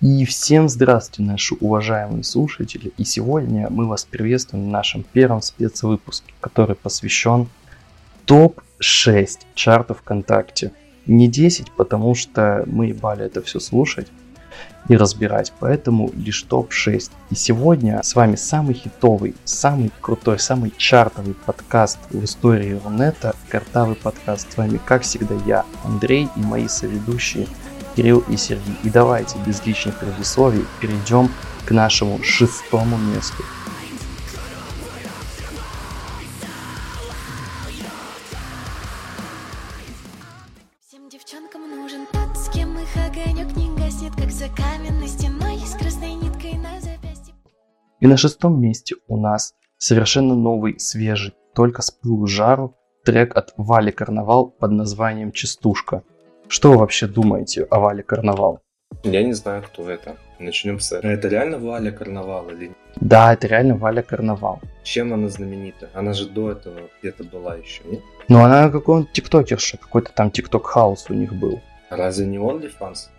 И всем здравствуйте, наши уважаемые слушатели. И сегодня мы вас приветствуем в нашем первом спецвыпуске, который посвящен топ-6 чартов ВКонтакте. Не 10, потому что мы ебали это все слушать и разбирать, поэтому лишь топ-6. И сегодня с вами самый хитовый, самый крутой, самый чартовый подкаст в истории Рунета, картавый подкаст. С вами, как всегда, я, Андрей и мои соведущие Кирилл и Сергей. И давайте без лишних предисловий перейдем к нашему шестому месту. И на шестом месте у нас совершенно новый, свежий, только с пылу жару, трек от Вали Карнавал под названием «Частушка». Что вы вообще думаете о Вале Карнавал? Я не знаю, кто это. Начнем с этого. Это реально Валя Карнавал или нет? Да, это реально Валя Карнавал. Чем она знаменита? Она же до этого где-то была еще, нет? Но она какой-то тиктокерша, какой-то там TikTok house у них был. Разве не OnlyFans?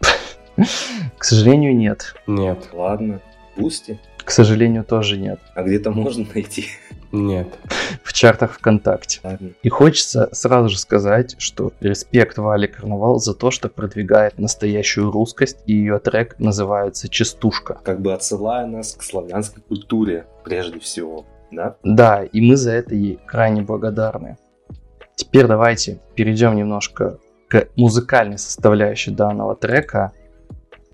К сожалению, нет. Нет, Ладно. Boosty? К сожалению, тоже нет. А где-то можно найти? нет. В чартах ВКонтакте. Ладно. И хочется сразу же сказать, что респект Вале Карнавал за то, что продвигает настоящую русскость, и ее трек называется «Частушка». Как бы отсылая нас к славянской культуре, прежде всего. Да? Да, и мы за это ей крайне благодарны. Теперь давайте перейдем немножко к музыкальной составляющей данного трека.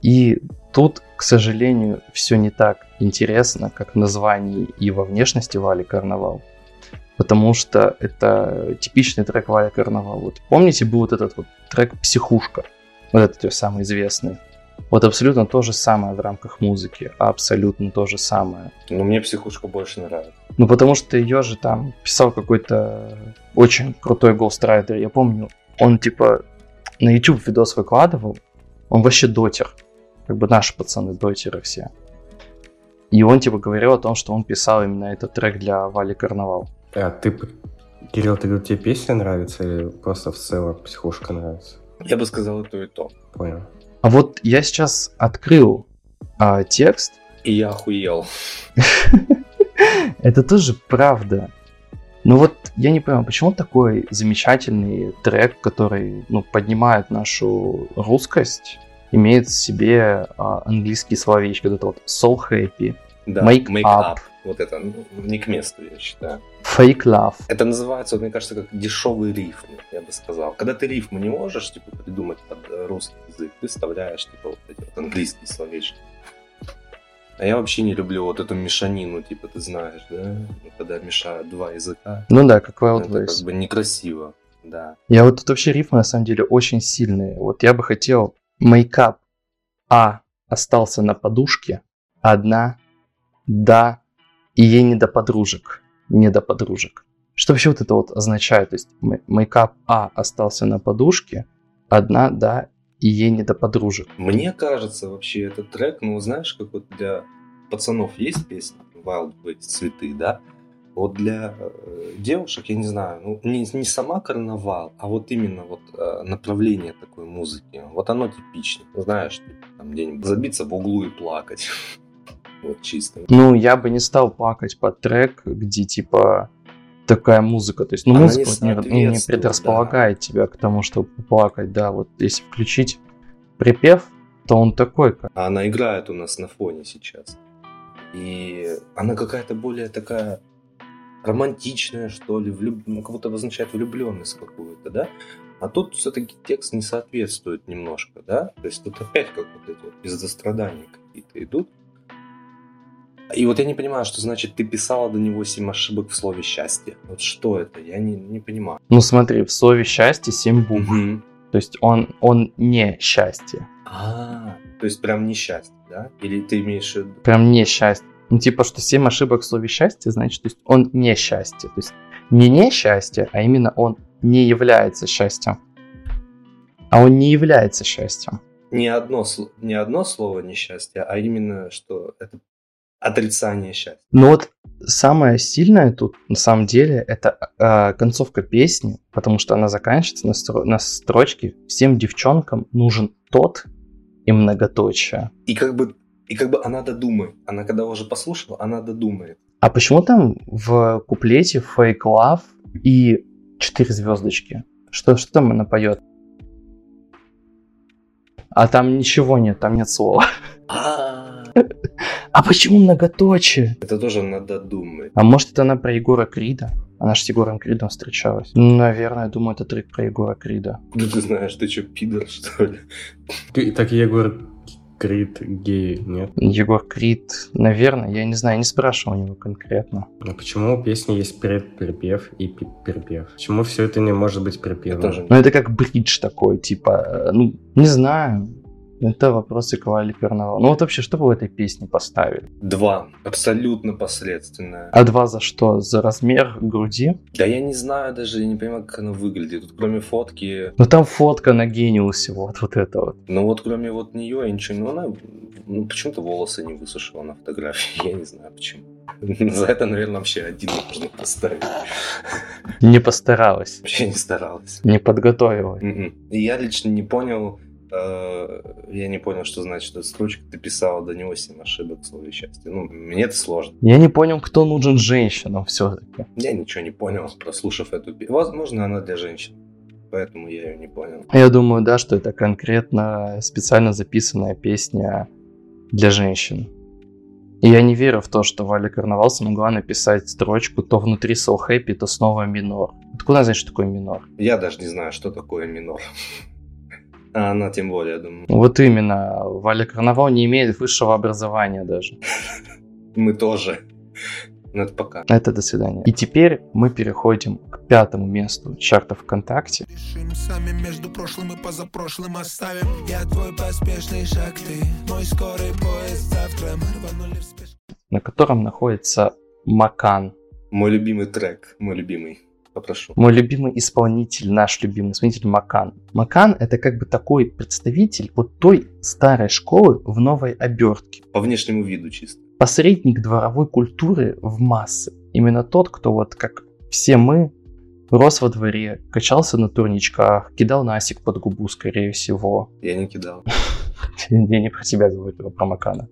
И тут, к сожалению, все не так интересно, как в названии и во внешности Вали Карнавал. Потому что это типичный трек Вали Карнавал. Вот помните, был вот этот вот трек «Психушка», вот этот самый известный. Вот абсолютно то же самое в рамках музыки, абсолютно то же самое. Но мне психушка больше нравится. Ну, потому что ее же там писал какой-то очень крутой голстрайдер. Я помню, он типа на YouTube видос выкладывал. Он вообще дотер. Как бы наши пацаны дотеры все. И он типа говорил о том, что он писал именно этот трек для Вали Карнавал. А ты, Кирилл, ты говорил, тебе песня нравится или просто в целом психушка нравится? Я бы сказал и то, и то. Понял. А вот я сейчас открыл а, текст. И я охуел. Это тоже правда. Ну вот я не понимаю, почему такой замечательный трек, который ну, поднимает нашу русскость, имеет в себе а, английские словечки, вот это вот soul happy, Да. Make Make up. up. Вот это ну, не к месту, я считаю. fake love. Это называется, вот, мне кажется, как дешевый рифм, я бы сказал. Когда ты рифмы не можешь типа, придумать под э, русский язык, ты вставляешь типа, вот эти вот английские словечки. А я вообще не люблю вот эту мешанину, типа, ты знаешь, да? Ну, Когда мешают два языка. Ну да, как Wild это Ways. как бы некрасиво, да. Я вот тут вообще рифмы на самом деле очень сильные. Вот я бы хотел make-up А остался на подушке, одна, да, и ей не до подружек. Не до подружек. Что вообще вот это вот означает? То есть м- make-up А остался на подушке, одна, да, и ей не до подружек. Мне кажется, вообще этот трек, ну, знаешь, как вот для пацанов есть песня Wild Ways, цветы, да? Вот для э, девушек, я не знаю, ну, не, не сама карнавал, а вот именно вот э, направление такой музыки. Вот оно типично. Знаешь, типа, там где-нибудь забиться в углу и плакать. Вот чисто. Ну, я бы не стал плакать под трек, где типа такая музыка. То есть, ну, Она музыка не не, не предрасполагает тебя к тому, чтобы плакать, да. Вот если включить припев, то он такой, как А она играет у нас на фоне сейчас. И она какая-то более такая романтичная, что ли, влюб... ну, как будто обозначает влюбленность какую-то, да? А тут все-таки текст не соответствует немножко, да? То есть тут опять как вот эти вот пиздострадания какие-то идут. И вот я не понимаю, что значит ты писала до него семь ошибок в слове счастье. Вот что это? Я не, не понимаю. Ну смотри, в слове счастье 7 букв. Мгм. То есть он, он не счастье. А, то есть прям несчастье, да? Или ты имеешь в виду... Прям не счастье. Ну типа, что 7 ошибок в слове счастье, значит, то есть он не счастье. То есть не несчастье, а именно он не является счастьем. А он не является счастьем. не одно, не одно слово несчастье, а именно, что это отрицание счастья. Но вот самое сильное тут, на самом деле, это э, концовка песни, потому что она заканчивается на, стро- на строчке «Всем девчонкам нужен тот и многоточие». И как бы, и как бы она додумает. Она когда уже послушала, она додумает. А почему там в куплете Fake Love и четыре звездочки? Что, что там она поет? А там ничего нет, там нет слова. А, А почему многоточие? это тоже надо думать. А может это она про Егора Крида? Она же с Егором Кридом встречалась. Ну, Наверное, я думаю, это трек про Егора Крида. Ну ты знаешь, ты что, пидор, что ли? Ты- Так Егор Крид гей, нет? Егор Крид, наверное, я не знаю, я не спрашивал у него конкретно. А почему у песни есть предприпев и припев? Почему все это не может быть припевом? тоже Ну, это как бридж такой, типа, э, ну, не знаю. Это вопросы к Вале Карнавал. Ну вот вообще, что бы в этой песне поставили? Два. Абсолютно посредственное. А два за что? За размер груди? Да я не знаю даже, я не понимаю, как оно выглядит. Тут кроме фотки, Ну там фотка на гениусе, вот, вот это вот. ну вот кроме вот нее я ничего. Ну она ну, почему-то волосы не высушила на фотографии, я не знаю почему. За это, наверное, вообще один можно поставить. Не постаралась, Вообще не старалась. не. И я лично не понял, я не понял, что значит эта строчка. Ты писала до него семь ошибок в слове счастья. Ну, мне это сложно. Я не понял, кто нужен женщинам все-таки. Я ничего не понял, прослушав эту песню. Возможно, она для женщин. Поэтому я ее не понял. Я думаю, да, что это конкретно специально записанная песня для женщин. И я не верю в то, что Валя Карнавал смогла написать строчку то внутри So Happy, то снова минор. Откуда знать, что такое минор? Я даже не знаю, что такое минор. А она тем более, я думаю. Вот именно, Валя Карнавал не имеет высшего образования даже. Мы тоже. Ну, это пока. Это до свидания. И теперь мы переходим к пятому месту чарта ВКонтакте. Решим сами между прошлым и позапрошлым оставим Я твой поспешный шаг, ты мой скорый поезд Завтра мы рванули в спешке на котором находится Макан. Мой любимый трек. Мой любимый. Попрошу. Мой любимый исполнитель, наш любимый исполнитель Макан. Макан это как бы такой представитель вот той старой школы в новой обертке. По внешнему виду чисто. Посредник дворовой культуры в массы. Именно тот, кто вот как все мы рос во дворе, качался на турничках, кидал насик под губу, скорее всего. Я не кидал. Я не про тебя говорю, а про Макана.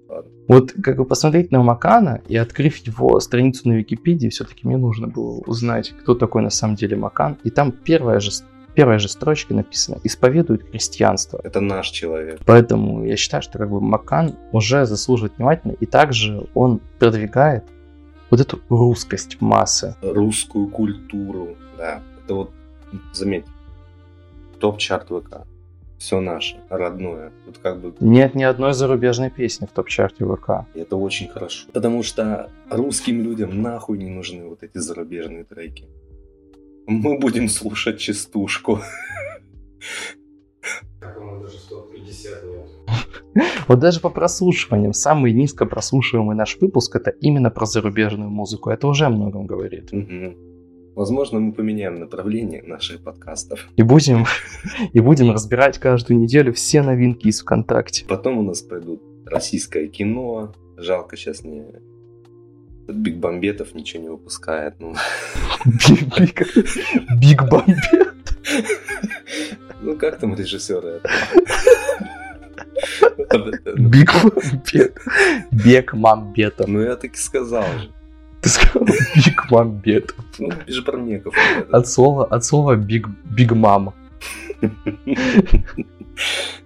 Вот как бы посмотреть на Макана и открыв его страницу на Википедии, все-таки мне нужно было узнать, кто такой на самом деле Макан. И там первая же, первая же строчка написана «Исповедует христианство». Это наш человек. Поэтому я считаю, что как бы Макан уже заслуживает внимательно, и также он продвигает вот эту русскость массы. Русскую культуру. Да. Это вот, заметь, топ-чарт ВК. Все наше, родное. Вот как бы Нет ни одной зарубежной песни в топ-чарте ВК. И это очень хорошо. Потому что русским людям нахуй не нужны вот эти зарубежные треки. Мы будем слушать частушку. даже 150 нет. Вот даже по прослушиваниям, самый низко прослушиваемый наш выпуск это именно про зарубежную музыку. Это уже о многом говорит. Мгм. Возможно, мы поменяем направление наших подкастов. И будем, и будем разбирать каждую неделю все новинки из ВКонтакте. Потом у нас пойдут российское кино. Жалко сейчас не... Big Бомбетов ничего не выпускает. Ну, Big Бомбет. ну как там режиссеры? Big Бомбет. Бег Мамбетов. Ну я так и сказал же. Ты сказал Биг Мамбетов. Ну, Бежбармеков. От слова, от слова Биг, Биг Мам.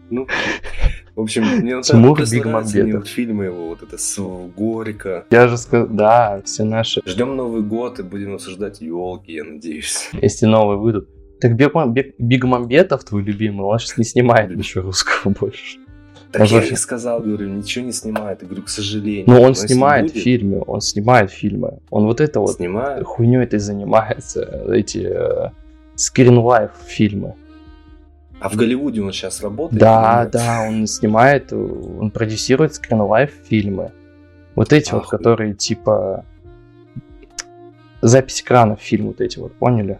Ну, в общем, мне Тимур просто Биг нравятся мне вот фильмы его, вот это с Горько. Я же сказал, да, все наши. Ждем Новый год и будем обсуждать елки, я надеюсь. Если новые выйдут. Так Биг, Биг- Биг Мамбетов, твой любимый, он сейчас не снимает ничего русского больше. Так я вообще- не сказал, говорю, ничего не снимает. Я говорю, к сожалению. Но Ну, он если снимает будет, фильмы, он снимает фильмы. Он вот это вот Снимает. хуйней этой занимается, эти э, скринлайф фильмы. А в Голливуде он сейчас работает? Да, да, он снимает, он продюсирует скринлайф фильмы. Вот эти вот, Ахуй. которые типа запись экрана фильм вот эти вот, поняли?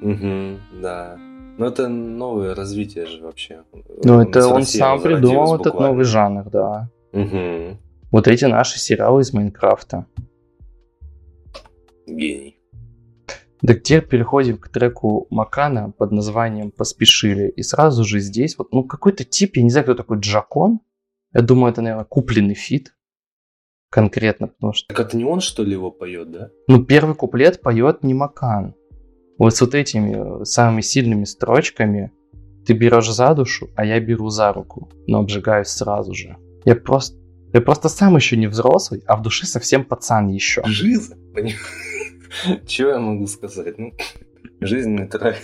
Мгм, да. Ну, это новое развитие же вообще. Ну, это он сам придумал этот буквально. новый жанр, да. Мгм. Вот эти наши сериалы из Майнкрафта. Гений. Так теперь переходим к треку Макана под названием «Поспешили». И сразу же здесь вот, ну, какой-то тип, я не знаю, кто такой Джакон. Я думаю, это, наверное, купленный feat. Конкретно, потому что... Так это не он, что ли, его поет, да? Ну, первый куплет поет не Макан. Вот с вот этими э, самыми сильными строчками ты берешь за душу, а я беру за руку, но обжигаюсь сразу же. Я просто, я просто сам еще не взрослый, а в душе совсем пацан еще. Жиза. Чего я могу сказать? Ну, жизненный трек.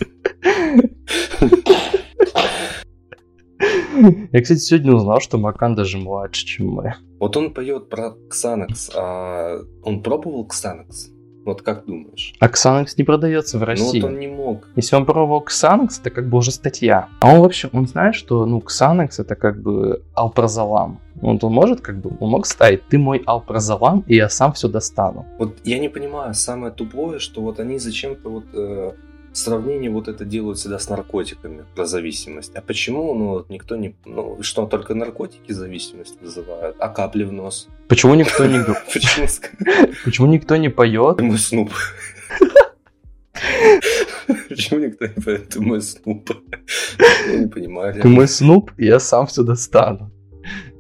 Я, кстати, сегодня узнал, что Макан даже младше, чем мы. Вот он поет про Ксанакс, а он пробовал Ксанакс? Вот как думаешь? А Ксанакс не продается в Ну России. вот он не мог. Если он пробовал Ксанакс, это как бы уже статья. А он вообще, он знает, что, ну, Ксанакс это как бы алпразолам. Вот он может как бы, он мог ставить, ты мой алпразолам, и я сам все достану. Вот я не понимаю, самое тупое, что вот они зачем-то вот э, сравнение вот это делают всегда с наркотиками про зависимость. А почему, ну, вот никто не... Ну, что, только наркотики зависимость вызывают, а капли в нос? Почему никто не, Почему никто не поет? мой снуп? Почему никто не поет, ты мой снуп? Я не понимаю. Ты мой снуп, и я сам все достану.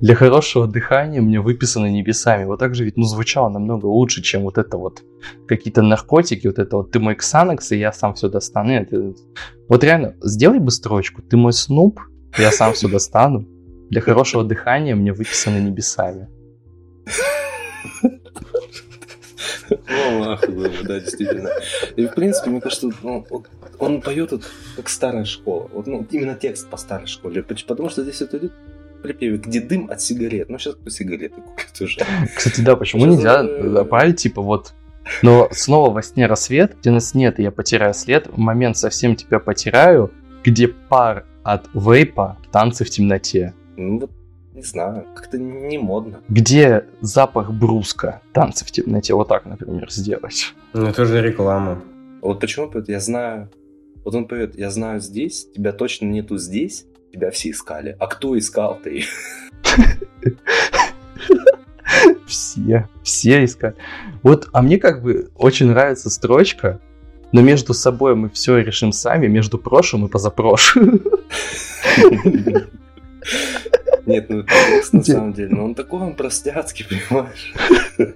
Для хорошего дыхания мне выписано небесами. Вот так же ведь, ну, звучало намного лучше, чем вот это вот какие-то наркотики, вот это вот ты мой ксанакс, и я сам все достану. Нет, это- Вот реально, сделай бы строчку, ты мой снуп, я сам все достану. Для хорошего дыхания мне выписано небесами. Ну, нахуй да, действительно. И, в принципе, мне кажется, ну, он поет вот как старая школа. Вот, ну, именно текст по старой школе. Потому что здесь вот идет припеве, где дым от сигарет. Ну, сейчас кто сигареты купит уже. Кстати, да, почему Сейчас, нельзя э, добавить, типа, вот но снова во сне рассвет, где нас нет, и я потеряю след, в момент совсем тебя потеряю, где пар от вейпа, танцы в темноте. Ну, вот, не знаю, как-то не модно. Где запах бруска, танцы в темноте, вот так, например, сделать. Ну, это же реклама. Вот почему поет, я знаю... Вот он поет, я знаю здесь, тебя точно нету здесь, тебя все искали. А кто искал-то их? Все, все искать. Вот, а мне как бы очень нравится строчка, но между собой мы все решим сами, между прошлым и позапрошлым. Нет, ну это на самом деле, но он такой он простяцкий, понимаешь? Но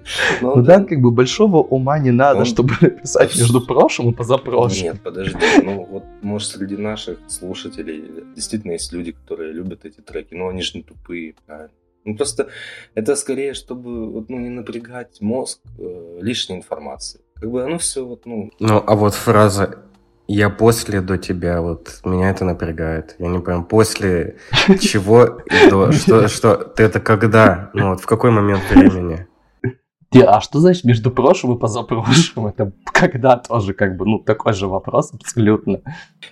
Ну он да, как бы большого ума не надо, чтобы написать между прошлым и позапрошлым. Нет, подожди, ну вот, может, среди наших слушателей действительно есть люди, которые любят эти треки, но они же не тупые, правильно? Ну просто это скорее, чтобы вот, ну, не напрягать мозг э, лишней информации. Как бы оно все вот, ну, Ну, а вот фраза «я после до тебя», вот меня это напрягает. Я не понимаю, после чего и до, что, что, ты это когда? Ну, вот в какой момент времени? Ты, а что значит между прошлым и позапрошлым? Это когда тоже как бы, ну, такой же вопрос абсолютно.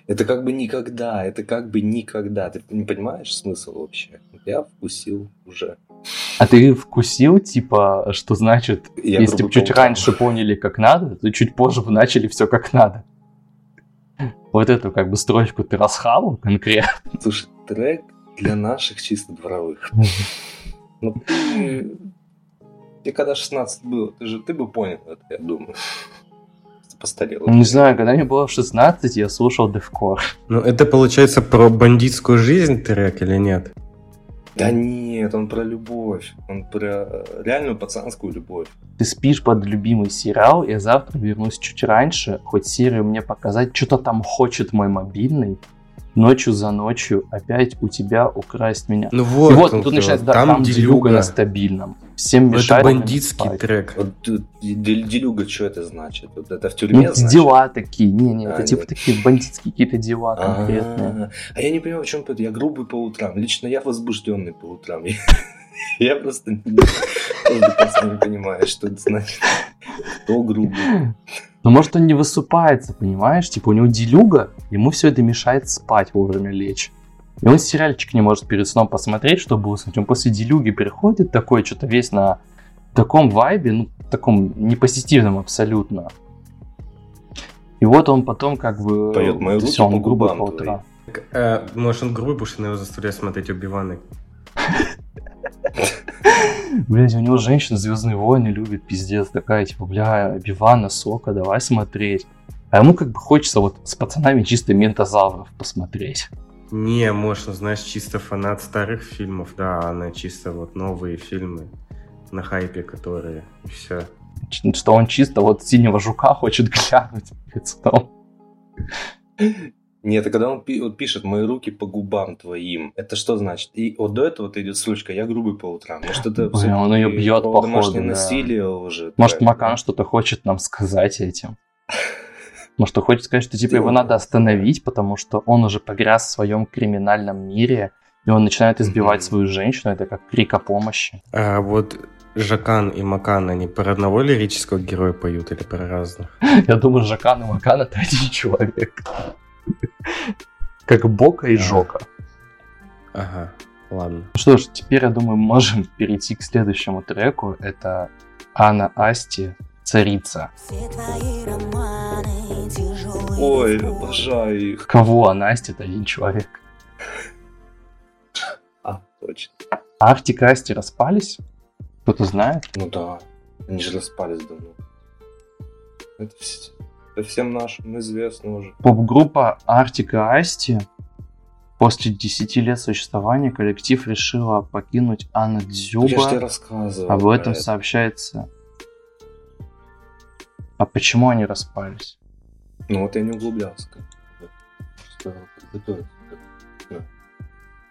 это как бы никогда, это как бы никогда. Ты не понимаешь смысл вообще? Я вкусил уже. А ты вкусил, типа, что значит, Я если бы чуть раньше поняли, как надо, то чуть позже бы начали все как надо. Вот эту как бы строчку ты расхавал конкретно. Слушай, трек для наших чисто дворовых. Ну ты... Когда 16 было, ты же ты бы понял это, я думаю. Ты Постарел. Не знаю, когда мне было 16, я слушал Девкор. Ну, это получается про бандитскую жизнь трек или нет? Да нет, он про любовь. Он про реальную пацанскую любовь. Ты спишь под любимый сериал, я завтра вернусь чуть раньше, хоть серию мне показать, что-то там хочет мой мобильный, ночью за ночью опять у тебя украсть меня. Ну И вот, вот он, тут начинается, да, там, делюга на стабильном. Всем Это мешает мне бандитский спать. трек. Вот Делюга, что это значит? Вот это в Ну, тюрьме это значит? дела такие, не-не, это А, типа нет. такие бандитские какие-то дела конкретные. А, А я не понимаю, в чем это. Я грубый по утрам. Лично я возбужденный по утрам. Я- просто не не понимаю, что это значит. Кто грубый? Но может он не высыпается, понимаешь? Типа у него делюга, ему все это мешает спать вовремя лечь. И он сериальчик не может перед сном посмотреть, чтобы уснуть. Он после делюги приходит такой, что-то весь на таком вайбе, ну, таком непозитивном абсолютно. И вот он потом как бы... Поёт «Мои руки всё, он по грубый губам по утрам. Э, может, он грубый, потому что его заставляет смотреть Оби-Вана. Блять, у него женщина Звездные войны любит, пиздец, такая, типа, бля, Бивана, Сока, давай смотреть. А ему как бы хочется вот с пацанами чисто ментозавров посмотреть. Не, может, он, знаешь, чисто фанат старых фильмов, да, а она чисто вот новые фильмы на хайпе, которые, и все. Что он чисто вот синего жука хочет глянуть перед сном. Нет, а когда он пишет «мои руки по губам твоим», это что значит? И вот до этого идет строчка «я грубый по утрам». Может, это Блин, он бьёт, про походу, домашнее да. насилие уже. Может? Макан что-то хочет нам сказать этим. Может, он хочет сказать, что типа его надо остановить, потому что он уже погряз в своем криминальном мире, и он начинает избивать Мгм. свою женщину, это как крик о помощи. А вот Жакан и Макан, они про одного лирического героя поют или про разных? Я думаю, Жакан и Макан это один человек. Как Бока и Да. Жока. Ага, ладно. Ну Что ж, теперь, я думаю, можем перейти к следующему треку. Это Анна Асти «Царица». Все. Ой, обожаю их. Кого Анна Асти? Это один человек. А, точно. Артик и Асти распались? Кто-то знает? Ну да, они же распались давно. Это, вс- это всем нашим известно уже. Поп-группа Артик и Асти после 10 лет существования коллектив решила покинуть Анна Я же тебе Дзюба. рассказывал. Об про этом это. сообщается. А почему они распались? Ну вот я не углублялся. Просто подготовиться.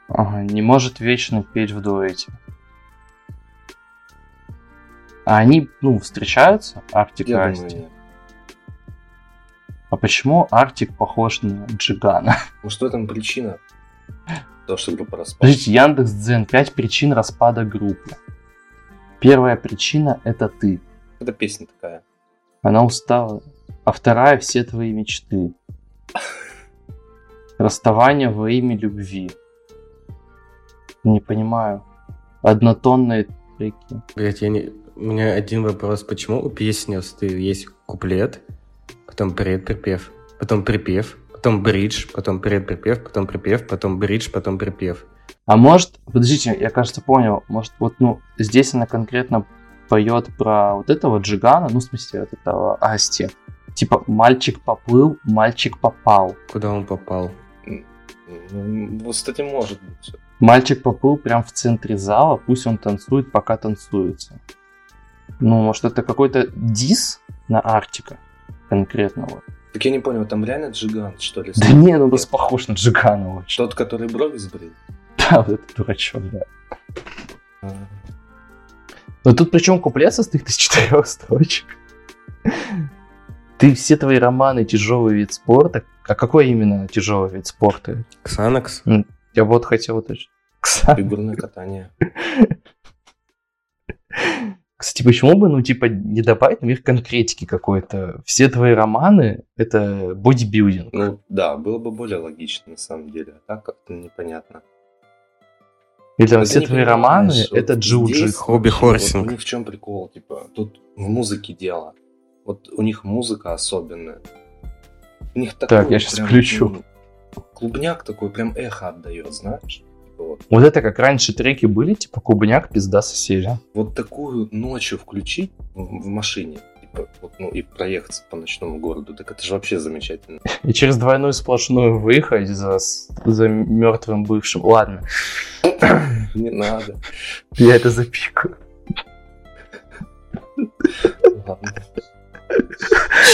Ага, не может вечно петь в дуэте. А они, ну, встречаются, Артик и Асти? думаю, нет. А почему Артик похож на Джигана? Может в этом причина? То, что группа распалась. Подождите, Яндекс Дзен, 5 причин распада группы. Первая причина это ты. Это песня такая. Она устала. А вторая все твои мечты. Расставание во имя любви. Не понимаю. Однотонные треки. Блять, я не... У меня один вопрос. Почему у песни есть куплет, потом предприпев, потом припев, потом бридж, потом предприпев, потом припев, потом бридж, потом припев? А может, подождите, я кажется понял, может вот, ну, здесь она конкретно поет про вот этого Джигана, ну, в смысле, вот этого Асти. Типа, мальчик поплыл, мальчик попал. Куда он попал? Ну, вот, кстати, может быть. Мальчик поплыл прям в центре зала, пусть он танцует, пока танцуется. Ну, может, это какой-то дис на Артика конкретно вот. Так я не понял, там реально джигант, что ли? Да не, ну просто похож на Джигана очень. Тот, который брови сбрил? Да, вот это дурачок, да. Но тут причем куплет состоит из четырех строчек. Ты все твои романы тяжелый вид спорта. А какой именно тяжелый вид спорта? Ксанакс? Я вот хотел уточнить. Кса- Фигурное катание. Кстати, почему бы, ну, типа, не добавить наверх конкретики какой-то? Все твои романы — это бодибилдинг. Ну да, было бы более логично на самом деле. А так как-то непонятно. Или Ты все не твои романы — это джиу-джитсу. Хобби хорсинг. Вот у них в чем прикол, типа, тут в музыке дело. Вот у них музыка особенная. У них такой Так, я щас прям, включу. Клубняк такой прям эхо отдает, знаешь? Типа Вот, Вот это как раньше треки были, типа клубняк, пизда соседа. вот такую ночью включить в, в машине, ну и проехаться по ночному городу, так это же вообще замечательно. И через двойную сплошную выехать за, за мертвым бывшим. Ладно, Не надо. я это запикаю. Ладно.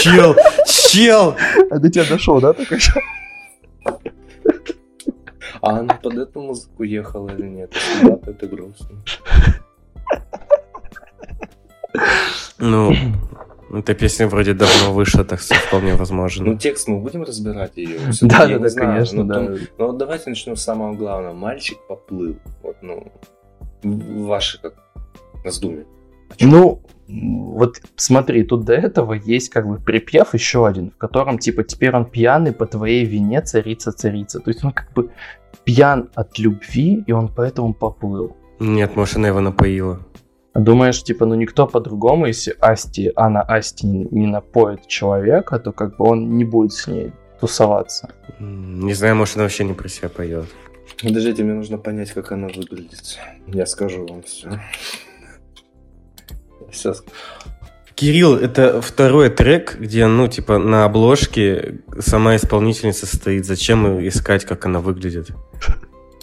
Чел! Чел! А до тебя дошел, да, только что? А она под эту музыку ехала или нет? Если да, то это грустно. Ну, эта песня вроде давно вышла, так что вполне Ну, возможно. текст мы будем разбирать ее? Да, да, да, конечно, да. Ну, вот давайте начнем с самого главного. Мальчик поплыл. Вот, ну, ваши как раздумья. Ну, вот смотри, тут до этого есть как бы припев еще один, в котором типа теперь он пьяный по твоей вине царица царица. То есть он как бы пьян от любви, и он поэтому поплыл. Нет, может, она его напоила. Думаешь, типа, ну никто по-другому, если Асти, Анна Асти не напоит человека, то как бы он не будет с ней тусоваться. Не знаю, может, она вообще не про себя поет. Подождите, мне нужно понять, как она выглядит. Я скажу вам все. Сейчас. Кирилл, это второй трек, где, ну, типа, на обложке сама исполнительница стоит. Зачем искать, как она выглядит?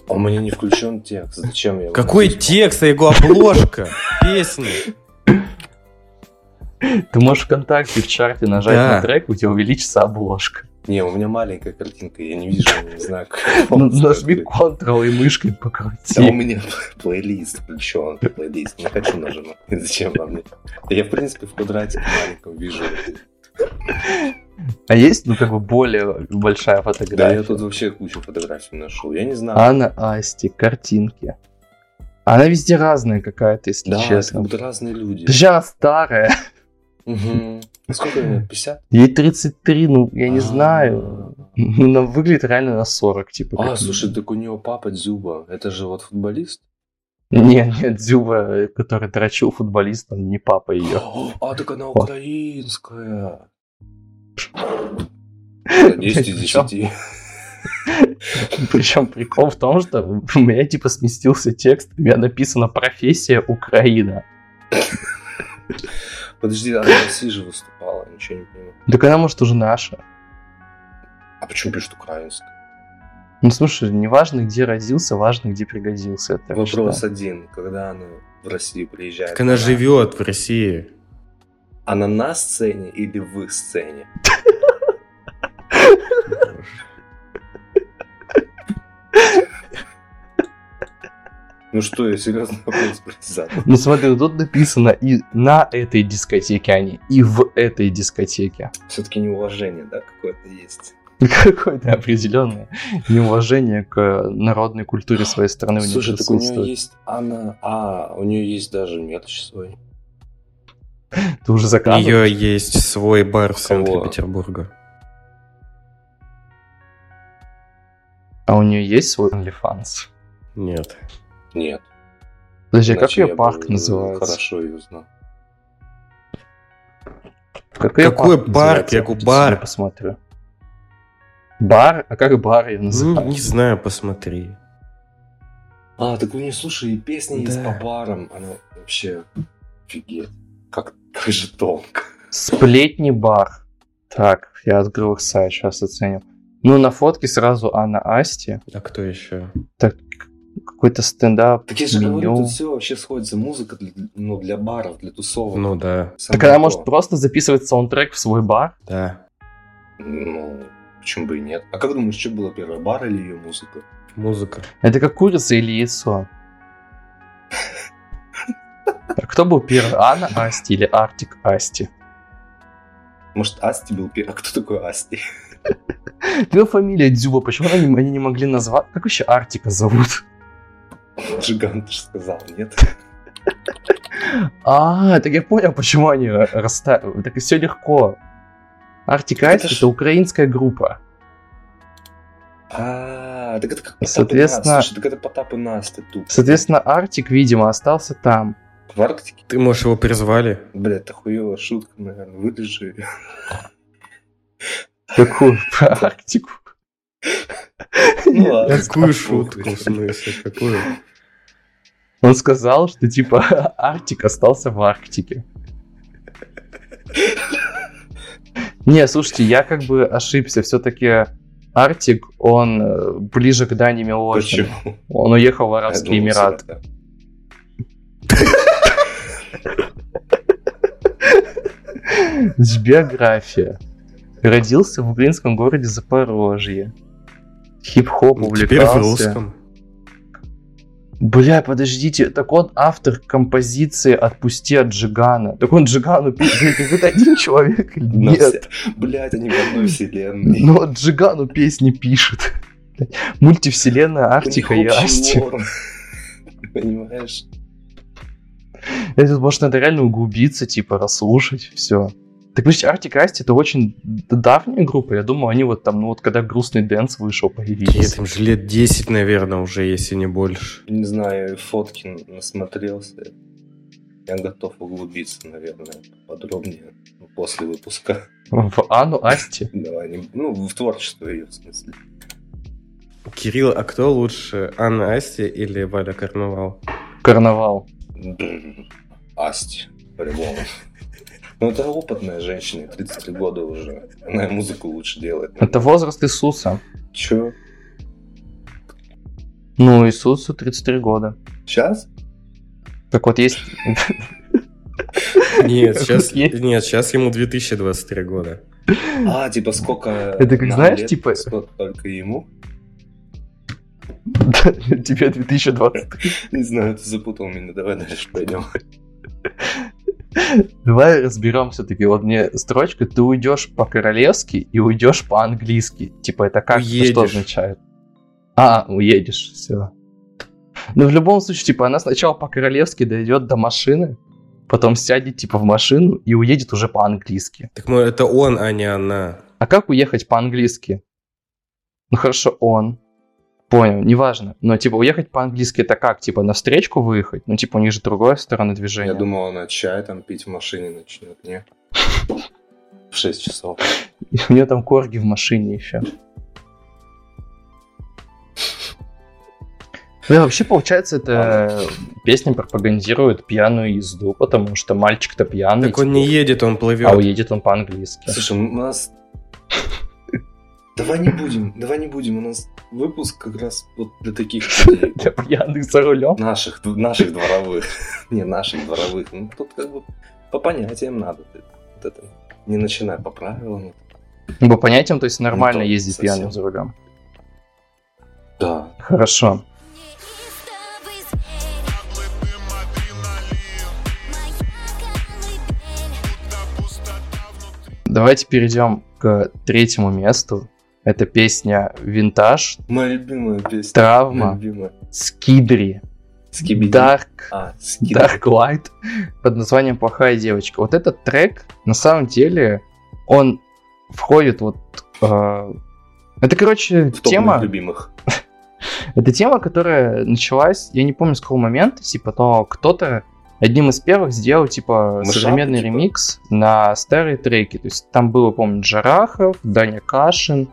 А у меня не включен текст. Зачем я его Какой текст, а его обложка песни? Ты можешь ВКонтакте в чарте нажать Да. на трек, у тебя увеличится обложка. Не, у меня маленькая картинка, я не вижу, не знаю, как. Ну, Нажми Ctrl и мышкой А у покрути. меня плейлист включен, плейлист. Не хочу нажимать. Зачем вам мне? Я, в принципе, в квадратике маленьком вижу. А есть, ну, как бы более большая Да, фотография? я тут вообще кучу фотографий нашел. Я не знаю. Анна Асти, картинки. Она везде разная какая-то, если Да, честно. как будто разные люди. Она старая. Мгм. Сколько ей? 50? Ей 33, ну, я не А. знаю. Она выглядит реально на 40, типа. А, слушай, так у нее папа Дзюба. Это же вот футболист? Нет, нет, Дзюба, который дрочил футболиста, не папа ее. А, так она украинская. 10 из Причем- 10. Причем прикол в том, что у меня типа сместился текст, у меня написано профессия Украина. Подожди, она в России же выступала, ничего не понимаю. Так она, может, уже наша. А почему пишет украинская? Ну, слушай, не важно, где родился, важно, где пригодился. Вопрос считаю. один. Когда она в Россию приезжает? Так она живет в России. Она на сцене или в сцене? Ну что, я серьезно вопрос задал. Ну смотри, тут написано и на этой дискотеке, а не и в этой дискотеке. Все-таки неуважение, да, какое-то есть. Какое-то определенное неуважение к народной культуре своей страны у них Слушай, так у нее есть Анна... А, у нее есть даже мерч свой. Ты уже У заказывал? нее есть свой бар в центре? Петербурга. А у нее есть свой OnlyFans? Нет. Нет. Подожди, а как ее парк называется? Хорошо ее знал. Как Какой парк парк? Я говорю, бар. я посмотрю. Бар? А как бар ее Ну, называют? не знаю, посмотри. А, так у нее, слушай, и песни есть Да. по барам. Она вообще офигеть. Как, как же тонко. Сплетни бар. Так, я открыл их сайт, сейчас оценим. Ну, на фотке сразу Анна Асти. А кто еще? Так, какой-то стендап, Так я же говорю, меню. тут все вообще сходится. Музыка для, ну, для баров, для тусовок. Ну да, Самое Так она то. может просто записывать саундтрек в свой бар? да. Ну, почему бы и нет. А как думаешь, что было первое, бар или ее музыка? Музыка. Это как курица или яйцо? Кто был первый? Анна Асти или Артик Асти? Может, Асти был первый? А кто такой Асти? Твоя фамилия Дзюба, почему они, они не могли назвать? Как вообще Артика зовут? Джиган, ты же сказал, нет? А, так я понял, почему они расставили. Так и все легко. Артик это Асти ж- это украинская группа. А, так это как Потап и Соответственно- Настя. Слушай, так это Потап и Настя тут. Соответственно, Артик, видимо, остался там. В Арктике? Ты, может, его призвали? Блядь, это хуевая шутка, наверное. Вырежи. её. Какую? Про Арктику? Ну. Какую шутку, в смысле, какую? Он сказал, что типа Арктик остался в Арктике. Не, слушайте, я как бы ошибся. Все-таки Арктик, он э, ближе к Дани Милохину. Почему? Он уехал в Арабские Эмираты. Биография. Родился в украинском городе Запорожье. Хип-хоп Ну, Теперь в увлекался. русском. Бля, подождите, так он автор композиции «Отпусти от Джигана». Так он Джигану пишет, один человек или нет? Блядь, они в одной вселенной. Но Джигану песни пишет. Мультивселенная Артика и Асти. Понимаешь? Это может надо реально углубиться, типа, расслушать, все. Так, значит, Артик и Асти это очень давняя группа. Я думаю, они вот там, ну вот когда грустный дэнс вышел, появились. Нет, им же лет 10, наверное, уже, если не больше. Не знаю, фотки насмотрелся. Я готов углубиться, наверное, подробнее после выпуска. В Анну Асти. Давай, ну, в творчество ее, в смысле. Кирилл, а кто лучше, Анна Асти или Валя Карнавал? Карнавал. Асти, по-любому. Ну, это опытная женщина, 33 года уже. Она и музыку лучше делает. Это возраст Иисуса. Чё? Ну, Иисусу 33 года. Сейчас? Так вот, есть... Нет, сейчас, нет, сейчас ему 2023 года. А, типа сколько... Это как знаешь, лет, типа- Сколько только ему? Тебе 2020. Не знаю, ты запутал меня. Давай дальше пойдем. Давай разберем все-таки. Вот мне строчка, ты уйдешь по-королевски и уйдешь по-английски. Типа это как? Это что Уедешь. означает? А, уедешь, все. Ну, в любом случае, типа, она сначала по-королевски дойдет до машины, потом сядет, типа, в машину и уедет уже по-английски. Так ну, это он, а не она. А как уехать по-английски? Ну, хорошо, он. Понял, неважно. Но, типа, уехать по-английски это как? Типа, на встречку выехать? Ну, типа, у них же другая сторона движения. Я думал, она чай там пить в машине начнет, не? В 6 часов. У нее там корги в машине еще. Да, вообще, получается, это песня пропагандирует пьяную езду, потому что мальчик-то пьяный, Так он не едет, он плывет. а уедет он по-английски. Слушай, у нас... Давай не будем, давай не будем. У нас выпуск как раз вот для таких людей. Для пьяных за рулем. Наших, наших дворовых. Не наших дворовых. Ну, тут как бы по понятиям надо. Вот это не начинай по правилам. По понятиям, то есть нормально то ездить совсем. пьяным за рулем. Да. Хорошо. Давайте перейдем к третьему месту. Это песня «Винтаж», Моя любимая песня. Моя «Травма», любимая. «Скидри», Скибиди. «Dark», А, скибиди. Dark Light под названием «Плохая девочка». Вот этот трек, на самом деле, он входит вот... э, это, короче, В тема... любимых. Это тема, которая началась, я не помню с какого момента, типа, но кто-то одним из первых сделал, типа, Мышапы, современный типа? ремикс на старые треки. То есть там было, помню, Джарахов, Даня Кашин.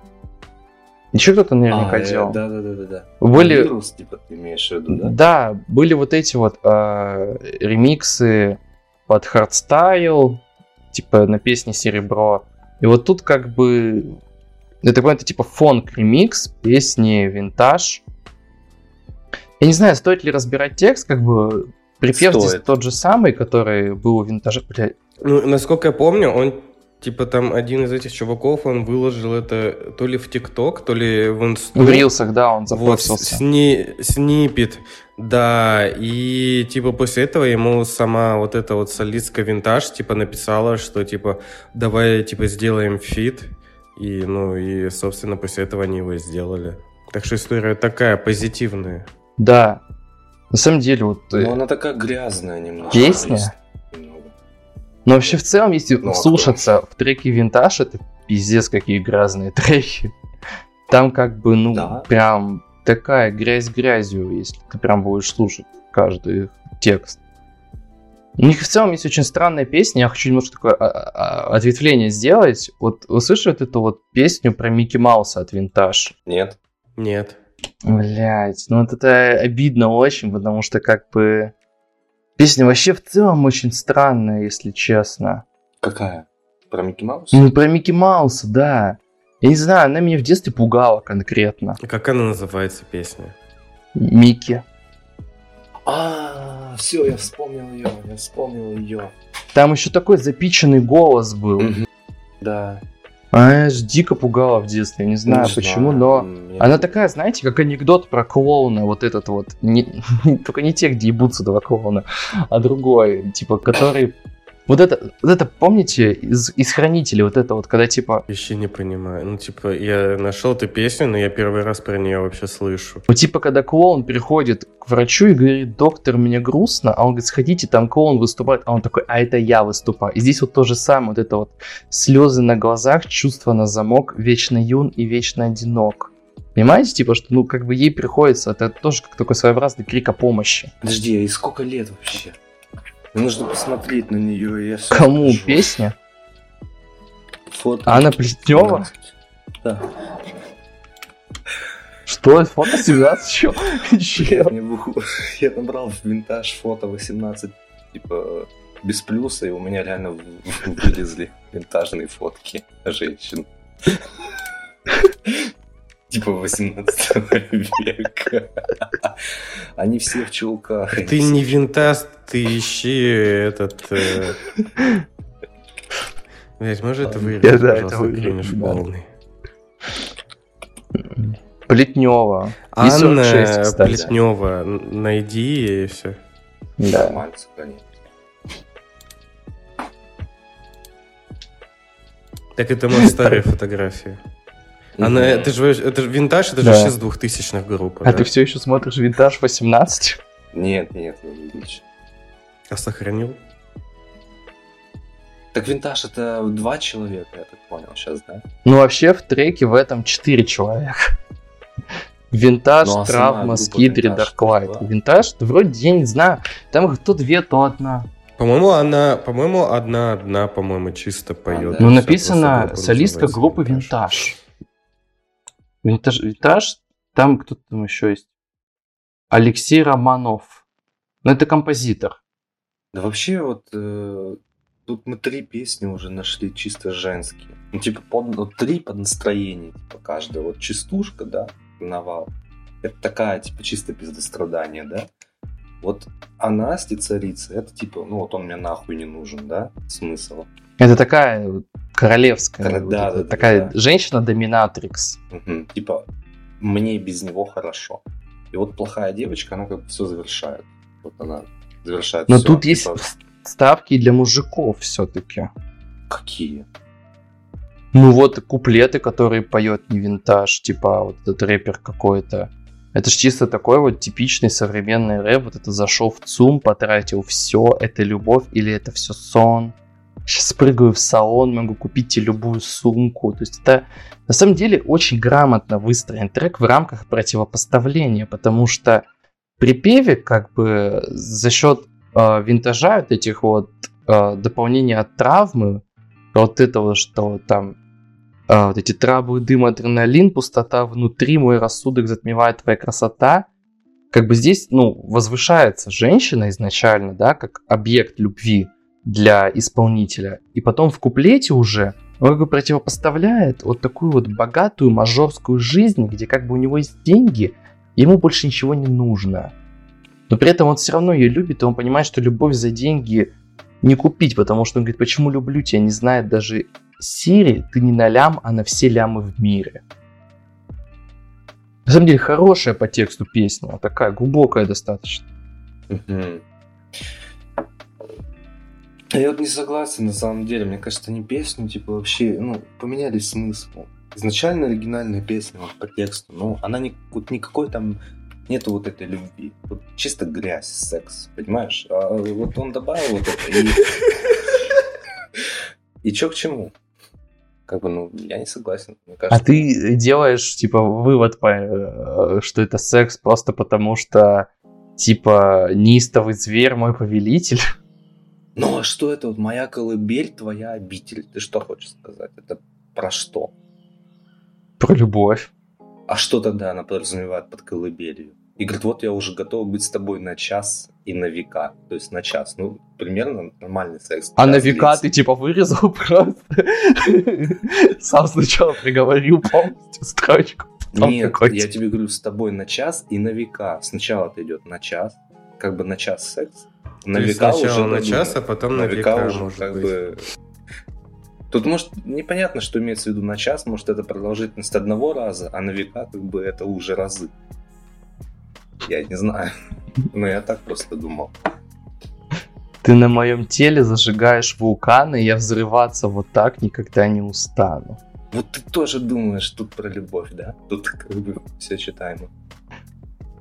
Еще кто-то наверняка А, делал. Да, да, да, да, да. Были, Вирус, типа, ты имеешь в виду, да? да, были вот эти вот э, ремиксы под hardstyle, типа на песне Серебро. И вот тут как бы это, понимаю, это типа phonk-ремикс песни Винтаж. Я не знаю, стоит ли разбирать текст, как бы припев здесь Стоит. тот же самый, который был у Винтажа. Бля, Ну, насколько я помню, он типа там один из этих чуваков, он выложил это то ли в TikTok, то ли в Инсту. в рилсах, да, он Вот, запостился. сни- snippet, да, и типа после этого ему сама вот эта вот солистка Винтаж типа написала, что типа давай типа сделаем feat, и ну и собственно после этого они его и сделали. Так что история такая позитивная. Да. На самом деле, вот... э, Но она такая грязная немножко. Песня? Но вообще в целом, если Ну, а слушаться в треке Винтаж, это пиздец какие грязные треки. Там как бы, ну, Да. прям такая грязь грязью, если ты прям будешь слушать каждый их текст. У них в целом есть очень странная песня, я хочу немножко такое а, а, ответвление сделать. Вот вы слышали вот эту вот песню про Микки Мауса от Винтаж? Нет? Нет. Блять, ну вот это обидно очень, потому что как бы песня вообще в целом очень странная, если честно. Какая? Про Микки Мауса? Ну, про Микки Мауса, да. Я не знаю, она меня в детстве пугала конкретно. Как она называется песня? Микки. А, все, я вспомнил ее, я вспомнил ее. Там еще такой запиченный голос был. Да. Она ж дико пугала в детстве, я не знаю почему, но... мне- Она такая, знаете, как анекдот про клоуна, вот этот вот. Не- только не те, где ебутся два клоуна, а другой, типа, который... Вот это, вот это помните, из, из Хранителей, вот это вот, когда типа, Вообще не понимаю. Ну, типа, я нашел эту песню, но я первый раз про нее вообще слышу. ну, типа, когда клоун приходит к врачу и говорит, доктор, мне грустно, а он говорит, сходите, там клоун выступает, а он такой, а это я выступаю. И здесь вот то же самое, вот это вот слезы на глазах, чувства на замок, вечно юн и вечно одинок. Понимаете, типа, что, ну, как бы ей приходится, это тоже как такой своеобразный крик о помощи. Подожди, а и сколько лет вообще? Нужно посмотреть на нее. Я Кому скажу. песня? Фото. Анна Плетнева? Да. Что? Фото 17? Чё? Я, набрал в винтаж фото 18, типа, без плюса, и у меня реально вылезли винтажные фотки женщин. Типа 18 века. Они все в чулках. Ты не винтаж, ты ищи этот... э, Блять, может это вырежешь, да, это пожалуйста, кринж полный. Плетнева. Анна 46, кстати. Плетнева, найди и все. Да. Так это может старые фотографии. Она, Мгм. это же, это же винтаж, это же Да. вообще с двухтысячных групп. А ты все еще смотришь винтаж 18? Нет, нет, не увеличь. А сохранил? Так винтаж это два человека, я так понял сейчас, да? Ну, вообще в треке в этом 4 человека. Винтаж, Ну, а травма, скидри, «Винтаж» дарклайт. что, да? Винтаж, да вроде я не знаю. Там то две, то одна. По-моему, она, по-моему, одна-одна, по-моему, чисто поет. да. Ну, написано солистка группы Винтаж. Винтаж, Винтаж, там кто там еще есть? Алексей Романов. Ну, это композитор. Да вообще вот э, тут мы три песни уже нашли чисто женские. Ну типа под, вот три под настроение, типа каждая. Вот частушка, да, навал. Это такая типа чисто пиздострадание, да. Вот а Настя царица, это типа, ну вот он мне нахуй не нужен, да, смысл. Это такая королевская. Кор- вот да, да, такая да. женщина-доминатрикс. Мгм. Типа, мне без него хорошо. И вот плохая девочка, она как бы все завершает. Вот она завершает Но всё, тут есть типа, ставки для мужиков все-таки. какие? Ну вот куплеты, которые поет не винтаж, типа вот этот рэпер какой-то. Это ж чисто такой вот типичный современный рэп. Вот это зашел в ЦУМ, потратил все, это любовь или это все сон. Сейчас прыгаю в салон, могу купить тебе любую сумку. То есть это на самом деле очень грамотно выстроен трек в рамках противопоставления, потому что припеве как бы за счет э, винтажа вот этих вот э, дополнений от травмы, вот этого, что там а, вот эти травы, дым, адреналин, пустота внутри, мой рассудок затмевает твоя красота. Как бы здесь, ну, возвышается женщина изначально, да, как объект любви для исполнителя. И потом в куплете уже он как бы противопоставляет вот такую вот богатую мажорскую жизнь, где как бы у него есть деньги, ему больше ничего не нужно. Но при этом он все равно ее любит, и он понимает, что любовь за деньги не купить, потому что он говорит, почему люблю тебя, не знает даже Сири, ты не на лям, а на все лямы в мире. На самом деле хорошая по тексту песня, такая глубокая достаточно. Мгм. Я вот не согласен, на самом деле. Мне кажется, они песню, типа, вообще, ну, поменяли смысл. Изначально оригинальная песня вот, по тексту, ну, она не, вот никакой там нету вот этой любви. Вот чисто грязь, секс, понимаешь? А вот он добавил вот это и... И чё к чему? Как бы, ну, я не согласен. Мне А кажется, ты делаешь, типа, вывод, по, э, что это секс просто потому, что, типа, неистовый зверь мой повелитель. Ну, а что это? Вот моя колыбель, твоя обитель. Ты что хочешь сказать? Это про что? Про любовь. А что тогда она подразумевает под колыбелью? И говорит, вот я уже готов быть с тобой на час и на века. То есть на час. Ну, примерно нормальный секс. А на века длится. ты, типа, вырезал просто. Сам сначала приговорил полностью строчку. Нет, я тебе говорю, с тобой на час и на века. Сначала это идет на час, как бы на час секс. На То века сначала уже на час, а потом на, века, может как быть. бы... Тут, может, непонятно, что имеется в виду на час, может, это продолжительность одного раза, а на века, как бы, это уже разы. Я не знаю. Но я так просто думал. Ты на моем теле зажигаешь вулканы, и я взрываться вот так никогда не устану. Вот ты тоже думаешь тут про любовь, да? Тут как бы все читаемо.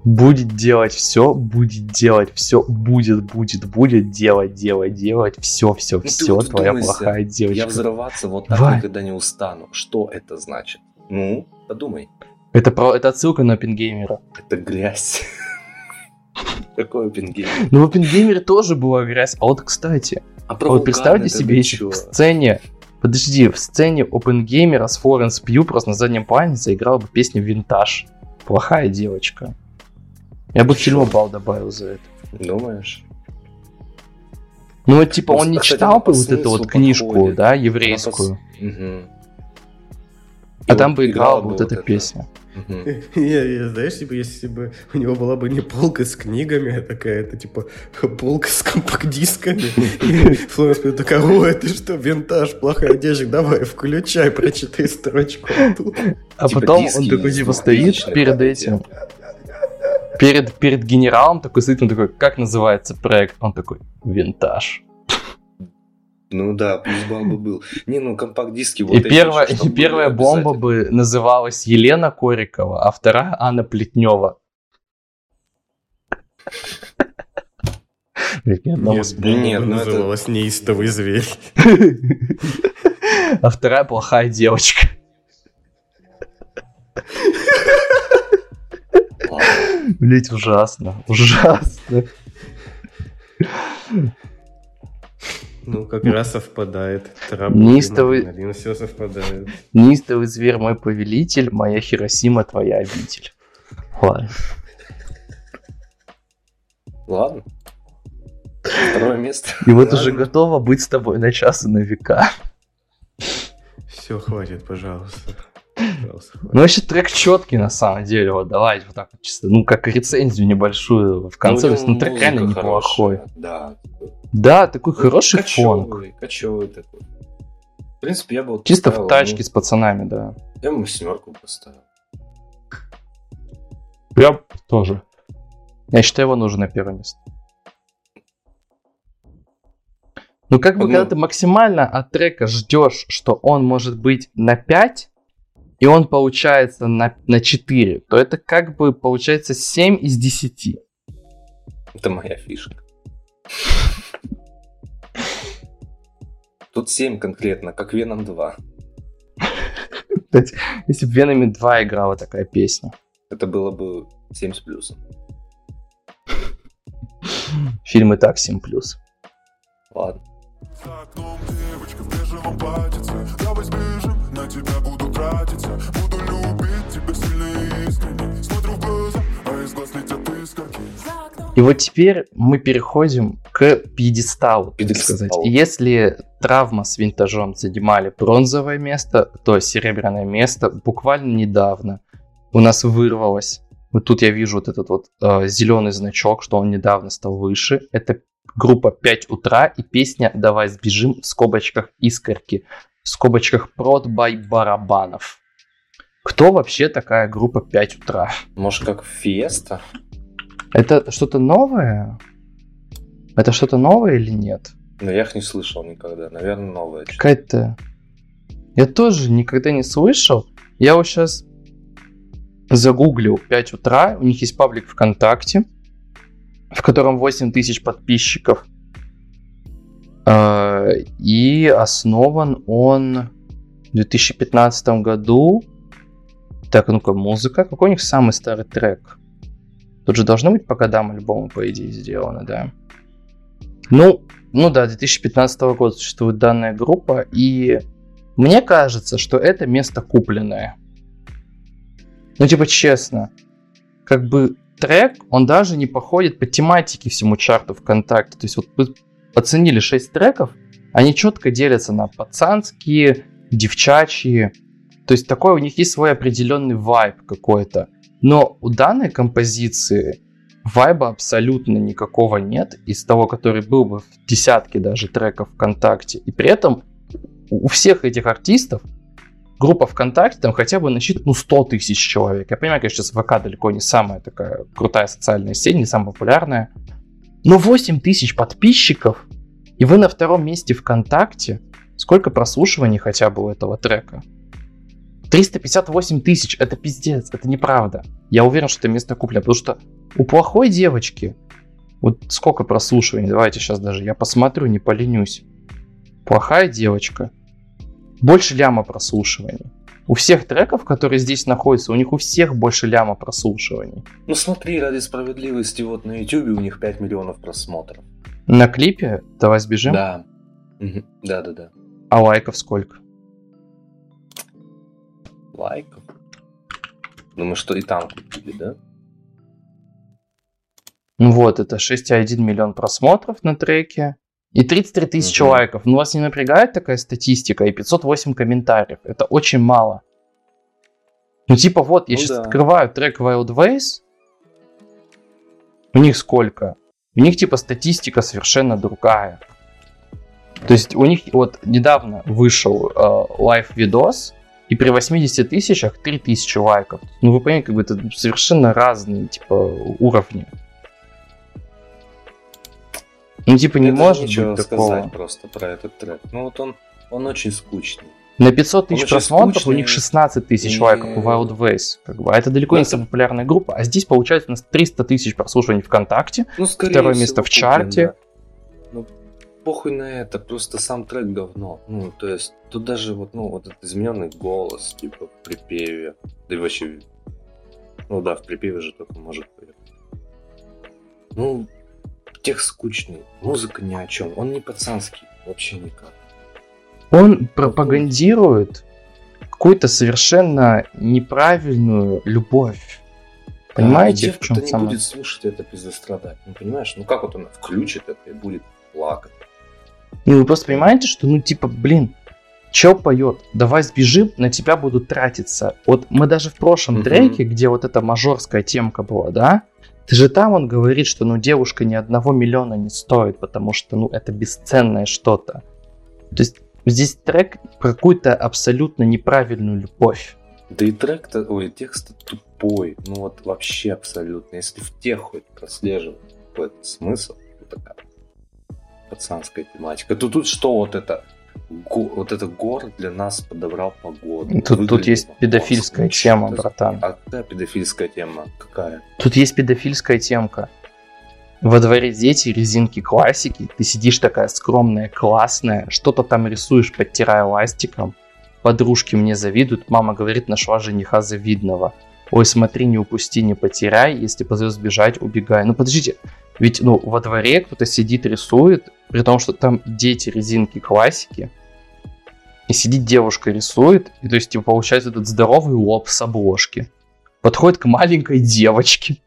Будет делать все, будет делать все, будет, будет, будет делать, делать, делать, все, все, Ну все, твоя плохая девочка. Я взрываться вот так Давай. никогда не устану. Что это значит? Ну, подумай. Это, про, это отсылка на Пингеймера. Это грязь. Какой опенгеймер? Ну, в Опенгеймере тоже была грязь. А вот, кстати, А а вот представьте себе, если в сцене... Подожди, в сцене Опенгеймера с Флоренс Пью просто на заднем плане заиграла бы песню «Винтаж». Плохая девочка. Я бы фильм бал добавил за это. Думаешь? Ну, вот, типа, он не А, кстати, читал бы вот эту вот книжку, подходит. да, Она еврейскую, пос- Мгм. а И там бы играла бы вот эта песня. Мгм. Я, я, знаешь, типа, если бы у него была бы не полка с книгами, а такая-то, типа, полка с компакт-дисками. И Флоренс Пью такая, о, это что, винтаж, плохая одежда, давай, включай, прочитай строчку оттуда». А Типа потом он такой, типа, стоит двухтысячных перед этим. Перед, перед генералом такой стоит, он такой, как называется проект? Он такой, «Винтаж». Ну да, плюс бы был. Не, ну компакт-диски вот И, первая, еще, и первая бомба бы называлась Елена Корикова, а вторая Анна Плетнева. Нет, смысла. Нет, ну называлась неистовый зверь. А вторая плохая девочка. Блять, ужасно. Ужасно. Ну, как раз совпадает. Трабл, Неистовый- адреналин, все совпадает. Неистовый зверь мой повелитель, моя Хиросима твоя обитель. Ладно. Ладно. Второе место. И вот уже Ладно. готова быть с тобой на час и на века. Все, хватит, пожалуйста. Ну, вообще трек четкий на самом деле. Вот давайте вот так вот чисто, ну, как рецензию небольшую в конце. Ну, То есть, ну, трек музыка реально неплохой. Да. Да, такой хороший фонк. Кочевый, кочевый такой. В принципе, я бы вот Чисто в тачке ну, с пацанами, да. Я бы семерку поставил. Я тоже. Я считаю, его нужно на первое место. Ну, как бы, Ну. когда ты максимально от трека ждешь, что он может быть на 5, и он получается на, на 4, то это как бы получается 7 из 10. Это моя фишка. Тут 7 конкретно, как Веном 2. Если бы Венами 2 играла такая песня. Это было бы 7 с плюсом. Фильм и так 7+. Ладно. За окном девочка в бежевом платьице Давай сбежим, на тебя буду тратиться Буду любить тебя сильно и искренне Смотрю в глаза, а из глаз летят искорки И вот теперь мы переходим к пьедесталу, так Пьедестал. сказать. Если травма с винтажом занимали бронзовое место, то серебряное место буквально недавно у нас вырвалось. Вот тут я вижу вот этот вот зеленый значок, что он недавно стал выше. Это группа 5 утра и песня «Давай сбежим» в скобочках «Искорки», в скобочках «Прод бай барабанов». Кто вообще такая группа 5 утра? Может, как Фиеста? Это что-то новое? Это что-то новое или нет? Но я их не слышал никогда. Наверное, новое. Какая-то... Я тоже никогда не слышал. Я вот сейчас загуглил 5 утра. У них есть паблик ВКонтакте, в котором 8 тысяч подписчиков. А, И основан он в 2015 году. Так, ну-ка, музыка. Какой у них самый старый трек? Тут же должно быть по годам альбома, по идее, сделано, да. Ну, ну да, 2015 года существует данная группа, и мне кажется, что это место купленное. Ну, типа, честно, как бы трек, он даже не походит по тематике всему чарту ВКонтакте. То есть вот вы оценили 6 треков, они четко делятся на пацанские, девчачьи. То есть такой у них есть свой определенный вайб какой-то. Но у данной композиции вайба абсолютно никакого нет из того, который был бы в десятке даже треков ВКонтакте. И при этом у всех этих артистов группа ВКонтакте там хотя бы насчитывает ну, 100 тысяч человек. Я понимаю, конечно, сейчас ВК далеко не самая такая крутая социальная сеть, не самая популярная. Но 8 тысяч подписчиков, и вы на втором месте ВКонтакте. Сколько прослушиваний хотя бы у этого трека? 358 тысяч, это пиздец, это неправда. Я уверен, что это место куплено, потому что у плохой девочки, вот сколько прослушиваний, давайте сейчас даже я посмотрю, не поленюсь. Плохая девочка, больше ляма прослушиваний. у всех треков, которые здесь находятся, у них у всех больше ляма прослушиваний. Ну смотри, ради справедливости, вот на YouTube у них 5 миллионов просмотров. На клипе «Давай сбежим», Да. Мгм. Да, да, да. а лайков сколько? Лайков. Думаю, что и там купили, да? Ну вот, это 6,1 миллион просмотров на треке и 33 тысячи Мгм. лайков. Ну вас не напрягает такая статистика и 508 комментариев? Это очень мало. Ну типа вот, я Ну сейчас да. открываю трек Wild Ways. У них сколько? У них типа статистика совершенно другая. То есть у них вот недавно вышел э, live-видос, и при 80 тысячах 3000 лайков. Ну вы понимаете, как бы это совершенно разные типа уровни. Ну, типа, не Это же может ничего быть сказать такого. просто про этот трек. Ну вот он, он очень скучный. На 500 тысяч просмотров у скучный. них 16 тысяч И- лайков у Wild Ways. Как бы. А это далеко Ну, не это- самая популярная группа. А здесь получается у нас 300 тысяч прослушиваний ВКонтакте. Ну, Второе место в куплен, чарте. да. Ну, похуй на это, просто сам трек говно. Ну, то есть, тут даже вот, ну, вот этот измененный голос, типа, в припеве. Да и вообще, ну да, в припеве же только может. Ну, текст скучный, музыка ни о чем. Он не пацанский, вообще никак. Он пропагандирует какую-то совершенно неправильную любовь. Понимаете, А, и в чем девка-то не самое? будет слушать это без страдать. Ну, понимаешь? Ну, как вот она включит это и будет плакать. Ну, вы просто понимаете, что, ну, типа, блин, чел поет, давай сбежим, на тебя будут тратиться. Вот мы даже в прошлом Мгм. треке, где вот эта мажорская темка была, да, ты же там он говорит, что, ну, девушка ни одного миллиона не стоит, потому что, ну, это бесценное что-то. То есть здесь трек про какую-то абсолютно неправильную любовь. Да и трек-то, ой, текст тупой, ну вот вообще абсолютно. Если в тех хоть прослеживать какой-то смысл, вот такая пацанская тематика, то тут что вот это? Го- вот это город для нас подобрал погоду. Тут- тут есть педофильская тема, за- братан. А какая педофильская тема? Какая? Тут есть педофильская темка. Во дворе дети, резинки классики, ты сидишь такая скромная, классная, что-то там рисуешь, подтирая ластиком. Подружки мне завидуют, мама говорит, нашла жениха завидного. Ой, смотри, не упусти, не потеряй, если позовет сбежать, убегай. Ну подождите, ведь ну во дворе кто-то сидит, рисует, при том, что там дети, резинки классики, и сидит девушка рисует, и то есть типа получается этот здоровый лоб с обложки. Подходит к маленькой девочке,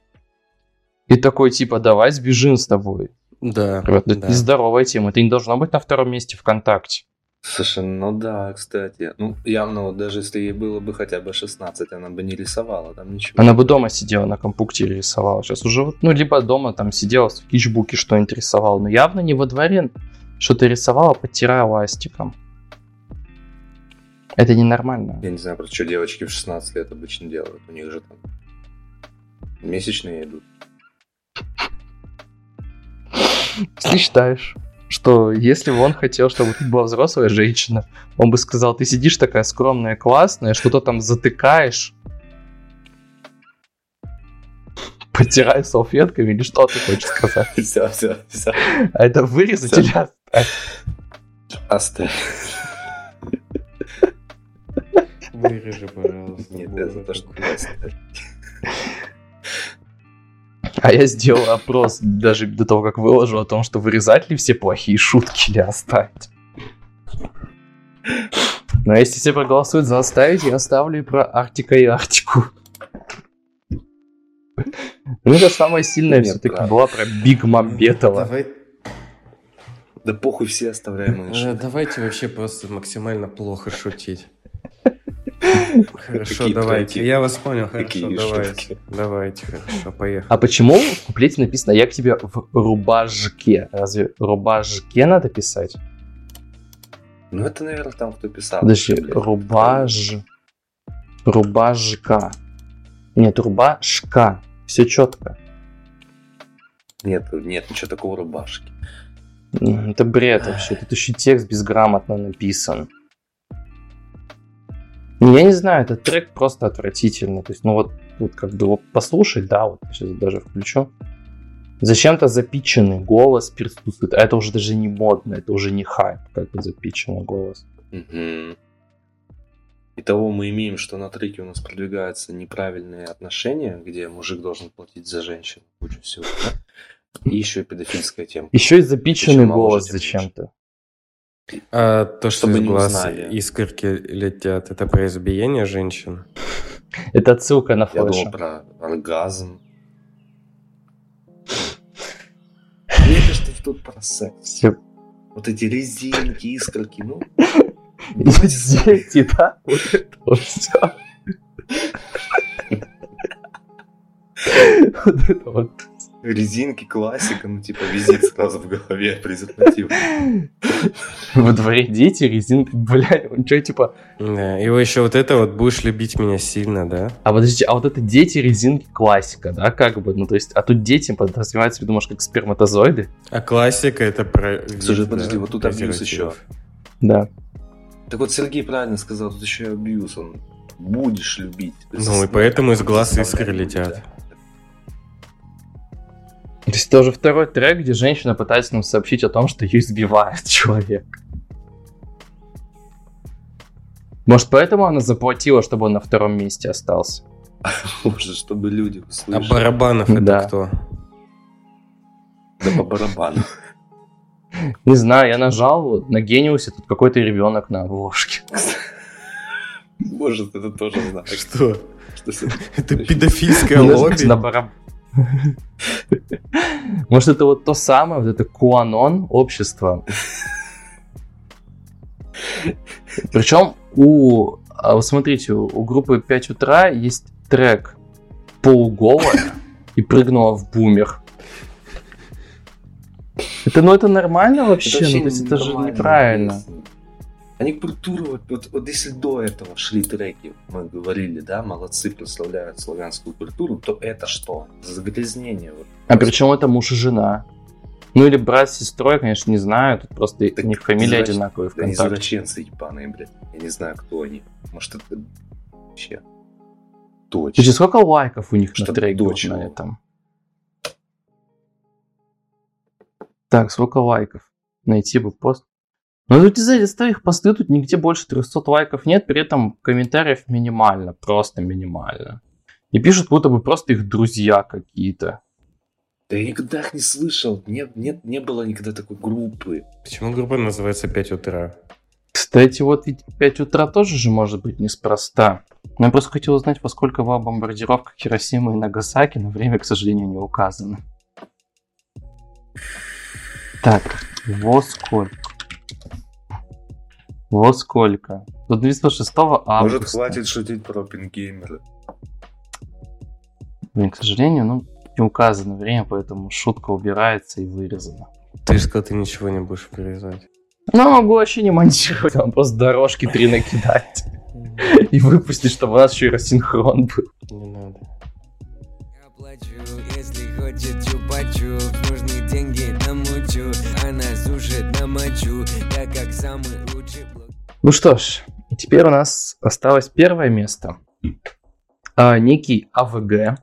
и такой, типа, давай сбежим с тобой. Да, это да. нездоровая тема. Это не должно быть на втором месте ВКонтакте. Слушай, ну да, кстати. Ну, явно, вот даже если ей было бы хотя бы 16, она бы не рисовала там ничего. Она бы дома сидела на компьютере рисовала. Сейчас уже вот, ну, либо дома там сидела в скетчбуке что-нибудь рисовала. Но явно не во дворе что-то рисовала, подтирая ластиком. Это ненормально. Я не знаю, просто что девочки в 16 лет обычно делают. У них же там месячные идут. Ты считаешь, что если бы он хотел, чтобы тут была взрослая женщина, он бы сказал, ты сидишь такая скромная, классная, что-то там затыкаешь, потирай салфетками или что ты хочешь сказать? Все, все, все. А это вырезать или оставить? Оставь. Вырежи, пожалуйста. Нет, это то, что оставь. А я сделал опрос даже до того, как выложу о том, что вырезать ли все плохие шутки или оставить. Но если все проголосуют за оставить, я оставлю и про Арктика и Арктику. Ну, это самая сильная Нет, все-таки была про Биг Мамбетова. Давай, Да похуй все оставляемые э, шутки. давайте вообще просто максимально плохо шутить. Хорошо, Какие давайте. треки? Я вас понял, Какие хорошо, давайте. шутки? Давайте, хорошо, поехали. А почему в куплете написано «Я к тебе в рубашке»? Разве рубашке надо писать? Ну, это, наверное, там кто писал. Подожди, рубаж... Рубажка. Нет, рубашка. Все четко. Нет, нет, ничего такого рубашки. Это бред вообще. Тут еще текст безграмотно написан. Ну, Я не знаю, этот трек просто отвратительный. То есть, ну вот, вот как бы вот послушать, да, вот сейчас даже включу. Зачем-то запиченный голос присутствует. А это уже даже не модно, это уже не хайп, как бы запиченный голос. Мгм. Итого мы имеем, что на треке у нас продвигаются неправильные отношения, где мужик должен платить за женщину, кучу всего. да? И еще и педофильская тема. Еще и запиченный голос зачем-то. А то, что Чтобы из глаз узнали. искорки летят, это про избиение женщин? Это отсылка на Я флеша. думал про оргазм. Мне кажется, тут про секс. Вот эти резинки, искорки, ну, Дети, да? Вот это вот все. Вот это вот. Резинки, классика, ну, типа, визит сразу в голове, презерватив. Во дворе дети, резинки, блядь, он что, типа... Да, и вы еще вот это вот будешь любить меня сильно, да? А подождите, а вот это дети, резинки, классика, да, как бы, ну, то есть, а тут дети подразумеваются, думаешь, как сперматозоиды? А классика это про... Слушай, подожди, вот тут абьюз еще. Да. Так вот Сергей правильно сказал, тут еще и абьюз, он будешь любить. Ну и поэтому из глаз искры летят. Да. То есть это уже второй трек, где женщина пытается нам сообщить о том, что ее избивает человек. Может, поэтому она заплатила, чтобы он на втором месте остался? Может, чтобы люди А услышали. Барабанов Да. это кто? Да по барабану. Не знаю, я нажал на Гениусе, тут какой-то ребенок на обложке. Может, это тоже знак. Что? Это педофильское лобби? на бараб- Может, это вот то самое, вот это Куанон общество. Причем у, а вот смотрите, у, группы 5 утра есть трек полуголая и прыгнула в бумер. Это, ну, это нормально вообще? ну, то есть это же неправильно. интересно. Они культуру, вот, вот, вот если до этого шли треки, мы говорили, да, молодцы, прославляют славянскую культуру, то это что? Загрязнение. Вот. А причем это муж и жена. Ну или брат с сестрой, конечно, не знаю. Тут просто Так у них фамилии изврач- одинаковые Они ВКонтакте. извращенцы ебаные, блядь. Я не знаю, кто они. Может, это вообще точно. Слушай, сколько лайков у них Что на треке дочь на этом? Так, сколько лайков? Найти бы пост. Ну тут из-за листа их посты, тут нигде больше 300 лайков нет, при этом комментариев минимально, просто минимально. И пишут, будто бы просто их друзья какие-то. Да я никогда их не слышал. Нет, нет, не было никогда такой группы. Почему группа называется 5 утра? Кстати, вот ведь 5 утра тоже же может быть неспроста. Но я просто хотел узнать, во сколько была бомбардировка Хиросимы и Нагасаки, но время, к сожалению, не указано. Так, во сколько? Во сколько? До 26 августа. Может, хватит шутить про пингеймеры. Блин, к сожалению, ну, не указано время, поэтому шутка убирается и вырезана. Ты же сказал, ты ничего не будешь вырезать. Ну, могу вообще не монтировать, там просто дорожки три накидать. И выпустить, чтобы у нас еще и рассинхрон был. Не надо. Я плачу, если хочет чупа-чуп Нужны деньги намучу Она сушит намочу Я как самый Ну что ж, теперь у нас осталось первое место. А, некий АВГ.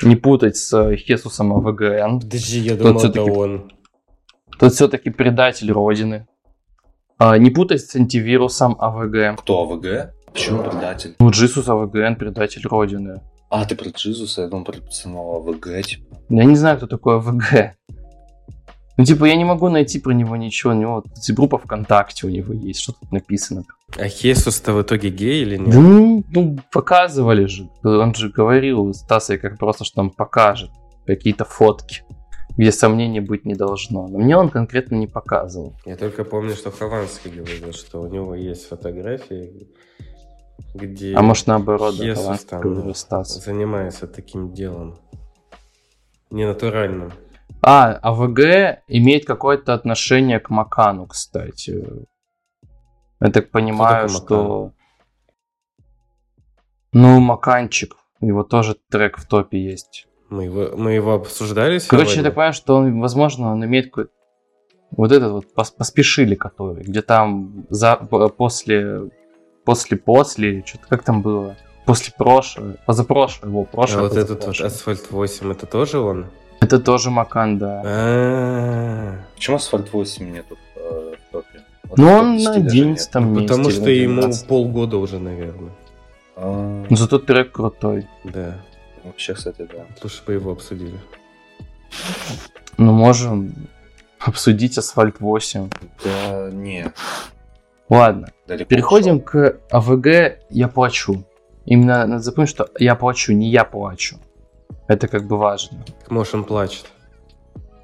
Не путать с э, Хесусом АВГН. Подожди, я Тот думал, это всё-таки- он. Тот все-таки предатель Родины. А, не путать с антивирусом АВГ. Кто АВГ? Почему предатель? Ну, Джисус АВГН, предатель Родины. А, ты про Джизуса, я думал про персонала АВГ, типа. Я не знаю, кто такой АВГ. Ну, типа, я не могу найти про него ничего. У него тут группа ВКонтакте у него есть. Что тут написано? А Хесус-то в итоге гей или Да нет? ну, ну, показывали же. Он же говорил Стаса, как просто, что он покажет какие-то фотки, где сомнений быть не должно. Но мне он конкретно не показывал. Я только помню, что Хованский говорил, что у него есть фотографии, где А может наоборот, да, Хесус Хованский там занимается таким делом. Ненатуральным. А, АВГ имеет какое-то отношение к Макану, кстати. Я так понимаю, что... Ну, Маканчик. Его тоже трек в топе есть. Мы его, мы его обсуждали Короче, я сегодня? так понимаю, что он, возможно, он имеет какой-то... Вот этот вот пос- поспешили, который, где там за, после, после, после, что-то как там было, после прошлого, позапрошлого, его А вот этот вот. Асфальт 8, это тоже он? Это тоже Макан, да. А, Почему Асфальт 8 нету э, в топе? Вот Ну, он топ-10 на даже нет. 11 месте. Потому что ему 12. полгода уже, наверное. А, зато трек крутой. Да. Вообще, кстати, да. Лучше бы его обсудили. Ну, можем обсудить Асфальт 8. Да, нет. Ладно, Далеко переходим ушел. к АВГ «Я плачу». Именно надо запомнить, что «Я плачу», не «Я плачу». Это как бы важно. Может, он плачет.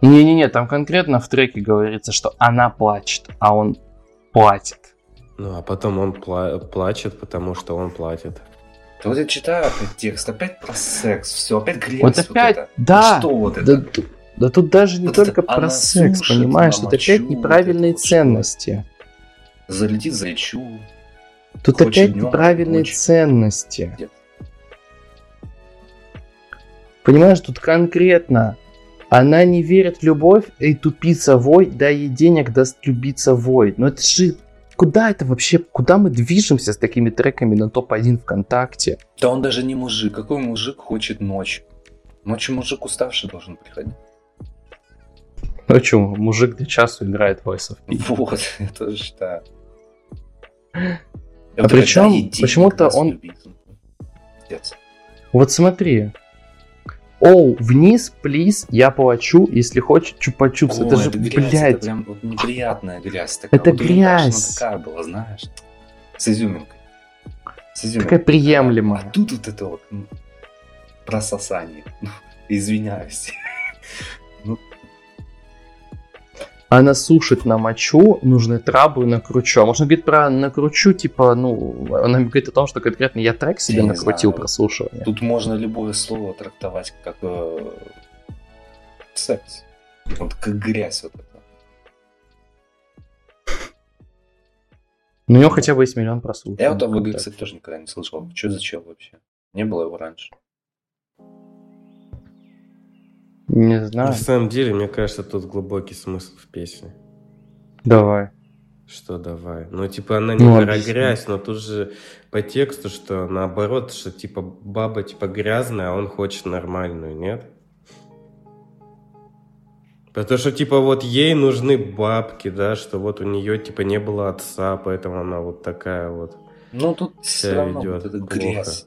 Не-не-не, там конкретно в треке говорится, что она плачет, а он платит. Ну, а потом он пла- плачет, потому что он платит. Да вот я читаю опять текст, опять про секс, все, опять грязь. Вот опять, это. да, Что вот да, это? т- да тут даже не Вот только это про секс, сушит, понимаешь? Тут опять вот неправильные это вот ценности. Залетит, залечу. Тут Хочет опять днём, неправильные ночью. ценности. Нет. Понимаешь, тут конкретно она не верит в любовь, и тупица вой, дай ей денег, даст любиться вой. Но это же... Куда это вообще, куда мы движемся с такими треками на топ-1 ВКонтакте? Да он даже не мужик. Какой мужик хочет ночью? Ночью мужик уставший должен приходить. Ну что, мужик до часу играет Voice of Peace. Вот, я тоже считаю. А причем почему-то он-. Вот смотри. Оу, вниз, плиз, я плачу, если хочет чупа-чупс. Это же, грязь, блядь. Это прям неприятная грязь. Такая. Это Вот у Ильдашина грязь. такая была, знаешь. С изюминкой. С изюминкой. Такая приемлемая. А тут вот это вот прососание. Ну, Извиняюсь. Она сушит на мочу, нужны траблы накручу. А можно говорить про накручу, типа, ну, она говорит о том, что конкретно я трек себе Я накрутил знаю. прослушивание. Тут можно любое слово трактовать как э, секс. Вот как грязь вот это. Ну, у него хотя бы есть миллион прослушиваний. Я вот об. ВГ, кстати, тоже никогда не слышал. Что за чел вообще? Не было его раньше. Не На знаю. самом деле, мне кажется, тут глубокий смысл в песне. Давай. Что давай? Ну, типа, она не Ну, про грязь, но тут же по тексту, что наоборот, что типа баба типа грязная, а он хочет нормальную, нет? Потому что, типа, вот ей нужны бабки, да, что вот у нее, типа, не было отца, поэтому она вот такая вот, Ну тут Себя все равно ведёт вот грязь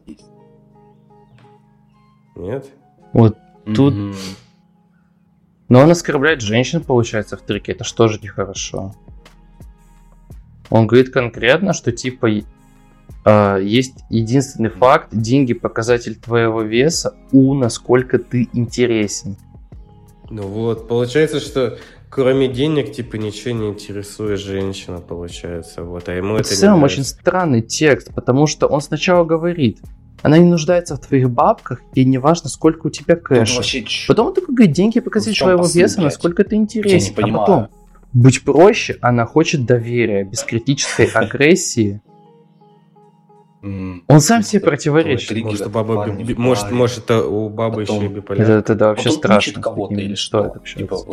нет? Вот. Тут- Мгм. Но он оскорбляет женщин, получается, в треке. Это что же нехорошо? Он говорит конкретно, что типа э, есть единственный факт, деньги показатель твоего веса, у насколько ты интересен. Ну вот, получается, что кроме денег, типа, ничего не интересует женщина, получается, вот, а ему Это это в целом очень странный текст, потому что он сначала говорит, она не нуждается в твоих бабках, и неважно, сколько у тебя кэша. вообще? Потом он такой говорит, деньги чём твоего посыл, веса, насколько ты не понимаю. А потом, быть проще, она хочет доверия, без критической агрессии. Он сам себе Это- противоречит. Может, это баба, может, может, это у бабы Потом- еще и Это, биполярка. это да, вообще страшно. кого-то или что? стоит общаться.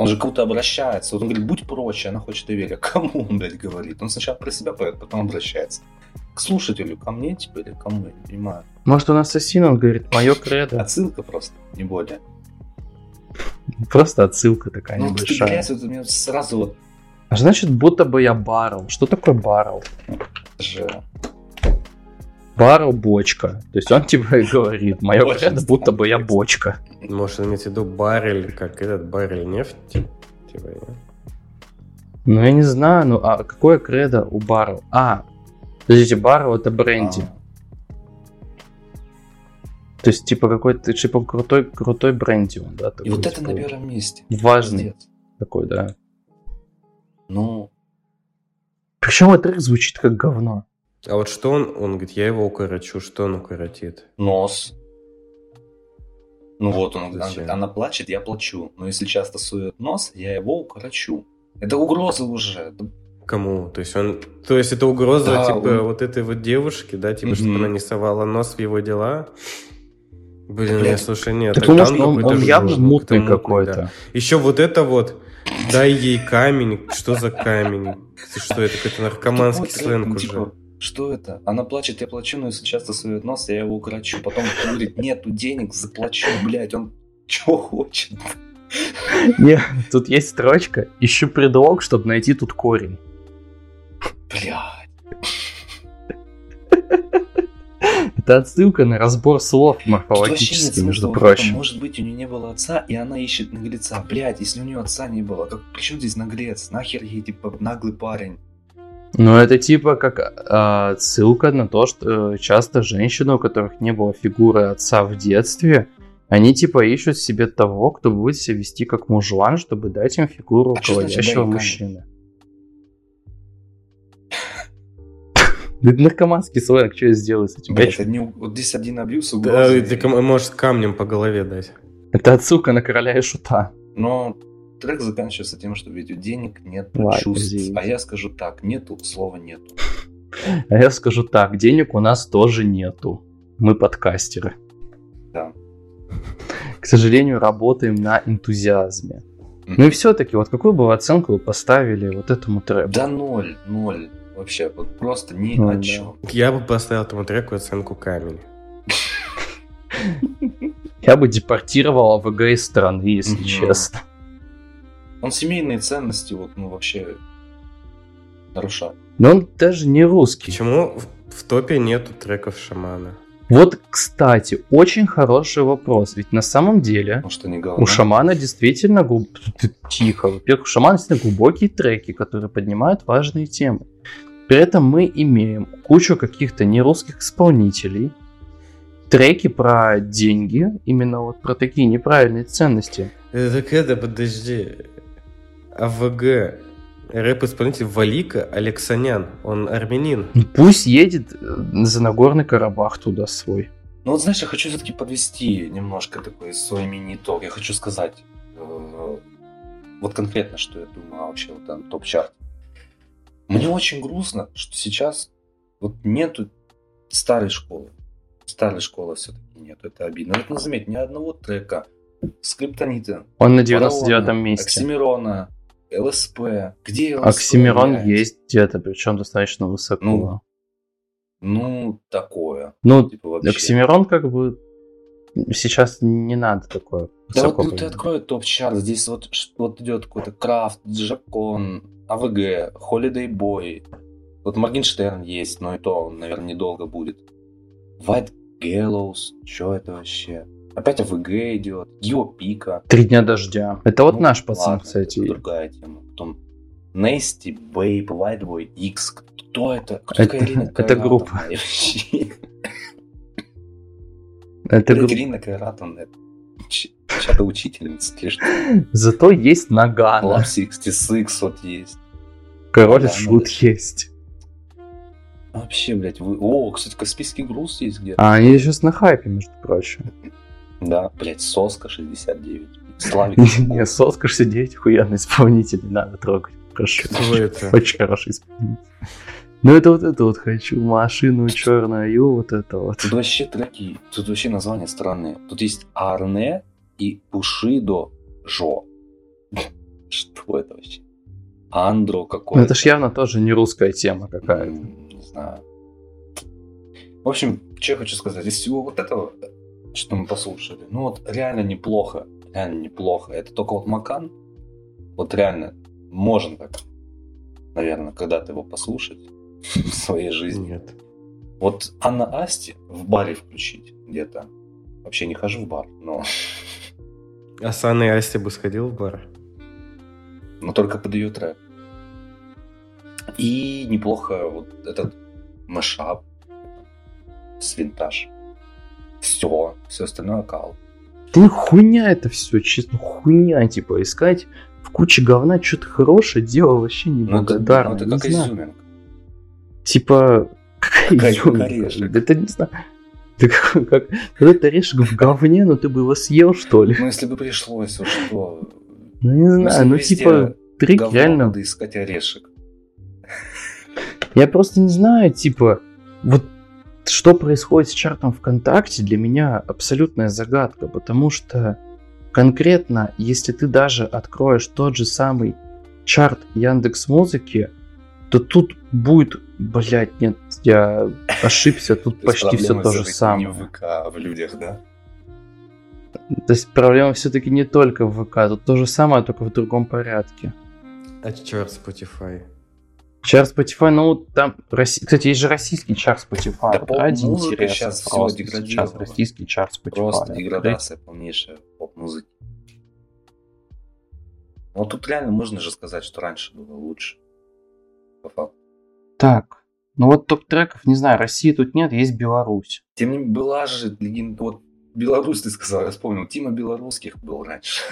Он же к кому-то обращается. Вот он говорит, будь проще, она хочет доверия. Кому он, блядь, говорит? Он сначала про себя поет, потом обращается. К слушателю, ко мне, типа, или к кому, я не понимаю. Может, он ассасин, он говорит, мое кредо. Отсылка просто, не более. Просто отсылка такая Ну, небольшая. грязь, вот у меня сразу вот А значит, будто бы я баррел. Что такое баррел? же... Баррел бочка. То есть он типа и говорит, мое кредо, будто бы я бочка. Может, иметь в виду баррель, как этот баррель нефти? Типа? Ну, я не знаю, ну, а какое кредо у баррел? А, подождите, баррел это бренди. А, То есть, типа, какой-то, типа, крутой, крутой бренди он, да? И такой, вот это типа, на первом месте. Важный Пиздец. такой, да. Ну, Причем этот трек звучит как говно. А вот что он? Он говорит, я его укорочу. Что он укоротит? нос. Ну вот он, она, Зачем? говорит, она плачет, я плачу. Но если часто сует нос, я его укорочу. Это угроза уже. Кому? То есть он... То есть это угроза, Да, типа, он- вот этой вот девушке, да? Типа, чтобы Мгм. она не совала нос в его дела? Блин, нет, слушай, нет. Так он, какой-то он явно мутный какой-то да. Еще вот это вот, дай ей камень. Что за камень? Ты Что это? Какой-то наркоманский трек, сленг ну, уже. Что это? Она плачет, я плачу, но если часто сует нос, я его укорочу. Потом говорит, нету денег, заплачу, блядь, он чего хочет? Нет, тут есть строчка. Ищу предлог, чтобы найти тут корень. Блядь. Это отсылка на разбор слов морфологический, между прочим. Может быть, у нее не было отца, и она ищет наглеца. Блядь, если у нее отца не было, как при чем здесь наглец? Нахер ей, типа, наглый парень? Ну, это типа как а, отсылка на то, что э, часто женщины, у которых не было фигуры отца в детстве, они типа ищут себе того, кто будет себя вести как мужлан, чтобы дать им фигуру А что значит руководящего «дай мужчины. Да это наркоманский сленг, что я сделаю с этим? Блять, одни, вот здесь один обьюз, Да, ты можешь камнем по голове дать. Это отсылка на короля и шута. Но трек заканчивается тем, что ведь у денег нет Ладно, чувств. извините. А я скажу так, нету, слова нету. А я скажу так, денег у нас тоже нету. Мы подкастеры. Да. К сожалению, работаем на энтузиазме. Ну и все-таки, вот какую бы вы оценку вы поставили вот этому треку? Да ноль, ноль. Вообще, вот просто ни Ну о да. чем. Я бы поставил этому треку оценку камень. Я бы депортировал АВГ из страны, если честно. Он семейные ценности вот, ну, вообще нарушает. Но он даже не русский. Почему в, в топе нету треков шамана? Вот, кстати, очень хороший вопрос. Ведь на самом деле что не говно. у шамана действительно глуб- Ты- тихо. Во-первых, у шамана действительно глубокие треки, которые поднимают важные темы. При этом мы имеем кучу каких-то нерусских исполнителей, треки про деньги, именно вот про такие неправильные ценности. Э, Так это, подожди. АВГ. Рэп-исполнитель Валика Алексанян. Он армянин. Ну, Пусть едет э, за Нагорный Карабах туда свой. Ну вот знаешь, я хочу все-таки подвести немножко такой свой мини-итог. Я хочу сказать, э, вот конкретно, что я думаю вообще вот там топ-чарт. Мне очень грустно, что сейчас вот нету старой школы. Старой школы все-таки нету, это обидно. Вот, ну, заметь, ни одного трека Скриптонита, Он на Фараона, 99-м месте. Оксимирона, ЛСП. Где ЛСП? Оксимирон блядь? есть где-то, причем достаточно высоко. Ну, Ну, такое. Ну, Типа вообще. Оксимирон как бы сейчас не надо такое. Да вот ну, ты открой топ-чарт, здесь вот, вот идет какой-то Крафт, Джакон, АВГ, Holiday Boy. Вот Моргенштерн есть, но и то, он, наверное, недолго будет. White Gallows, что это вообще? Опять АВГ идет, Гио Пика. Три дня дождя. Это вот Ну, наш пацан, ладно, кстати. Это другая тема. Потом Babe, White Boy, X. Кто это? Кто Это- такая Ирина это Кайратовна группа. Это Блядь, гру- Ирина Кайратовна, чья-то учительница? Зато есть Нагана. Lab 66 вот есть. Король шут есть. Вообще, блядь, вы... О, кстати, Каспийский груз есть где-то. А они сейчас на хайпе, между прочим. Да, блядь, Соска 69. Славик. Не, Соска 69 охуенный исполнитель, не надо трогать, прошу. Кто это? Очень хороший исполнитель. Ну это вот это вот хочу, машину черную, вот это вот. Тут вообще треки, тут вообще названия странные. Тут есть Арне и Пушидо Жо. Что это вообще? Андро Ну какой-то. это ж явно тоже не русская тема какая-то. Не знаю. В общем, что я хочу сказать. Из всего вот этого, что мы послушали, ну вот реально неплохо. Реально неплохо. Это только вот Макан. Вот реально можно так, наверное, когда-то его послушать в своей жизни. Нет. Вот Анна Асти в баре включить где-то. Вообще не хожу в бар, но, А с Анной Асти бы сходил в бар? но только под ее трек. И неплохо вот этот мешап с винтаж. Все, все остальное кал. Да хуйня это все, честно, хуйня, типа, искать в куче говна что-то хорошее, дело вообще Ну это, неблагодарное. ну, это не как изюминка. Типа, какая Как- как изюминка? орешек. Это не знаю. Ты как, как этот орешек в говне, ну ты бы его съел, что ли? Ну если бы пришлось, вот что? Ну не знаю, ну типа, трик реально надо искать орешек. Я просто не знаю, типа, вот что происходит с чартом ВКонтакте, для меня абсолютная загадка, потому что конкретно, если ты даже откроешь тот же самый чарт Яндекс Музыки, то тут будет, блядь, нет, я ошибся, тут почти все то же самое. Не в ВК, а в людях, да? То есть проблема все-таки не только в ВК, тут то же самое, только в другом порядке. А черт, Spotify. Чарт Spotify, ну там, Росси- кстати, есть же российский чарт Spotify. Да Вот интереса щас всё просто сейчас деградировала. российский чарт Spotify. Просто деградация полнейшая поп-музыки. Вот тут реально можно же сказать, что раньше было лучше. По факту. Так, ну вот топ треков, не знаю, России тут нет, есть Беларусь. Тем не менее, была же легенда... Вот Беларусь, ты сказал, я вспомнил. Тима Белорусских был раньше.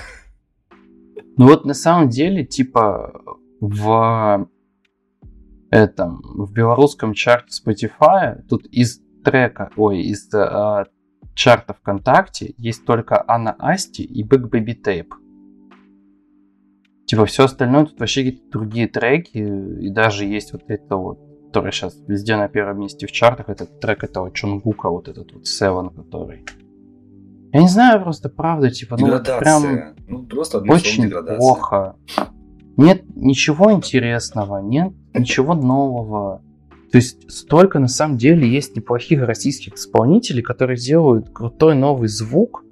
Ну вот на самом деле, типа, в этом, в белорусском чарте Spotify, тут из трека, ой, из э, чарта ВКонтакте есть только Анна Асти и Big Baby Tape. Типа все остальное тут вообще какие-то другие треки, и даже есть вот это вот, который сейчас везде на первом месте в чартах, этот трек этого Чонгука, вот этот вот Seven, который... Я не знаю, просто правда, типа, ну вот прям. Ну, просто очень деградация. плохо. Нет ничего интересного, нет ничего нового. То есть столько на самом деле есть неплохих российских исполнителей, которые делают крутой новый звук,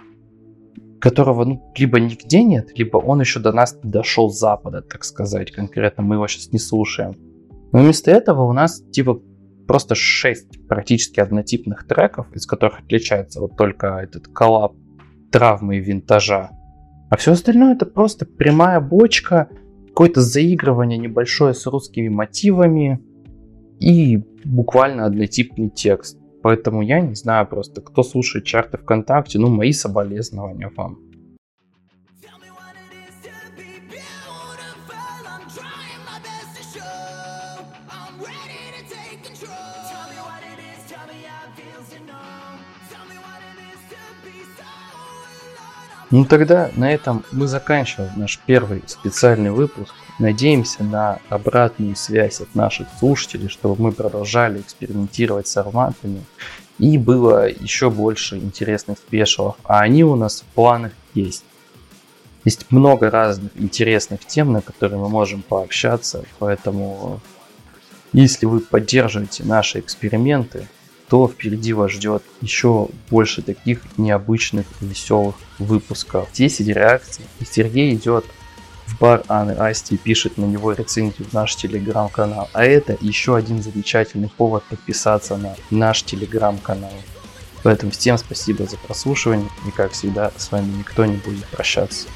которого ну, либо нигде нет, либо он еще до нас не дошел с запада, так сказать, конкретно мы его сейчас не слушаем. Но вместо этого у нас типа просто 6 практически однотипных треков, из которых отличается вот только этот коллаб травмы и винтажа. А все остальное это просто прямая бочка, какое-то заигрывание небольшое с русскими мотивами и буквально однотипный текст. Поэтому я не знаю просто, кто слушает чарты ВКонтакте, ну мои соболезнования вам. Ну тогда на этом мы заканчиваем наш первый специальный выпуск. Надеемся на обратную связь от наших слушателей, чтобы мы продолжали экспериментировать с форматами и было еще больше интересных спешалов. А они у нас в планах есть. Есть много разных интересных тем, на которые мы можем пообщаться, поэтому если вы поддерживаете наши эксперименты, то впереди вас ждет еще больше таких необычных и веселых выпусков. 10 реакций. И Сергей идет в бар Анны Асти и пишет на него рецензию в наш телеграм-канал. А это еще один замечательный повод подписаться на наш телеграм-канал. Поэтому всем спасибо за прослушивание и как всегда с вами никто не будет прощаться.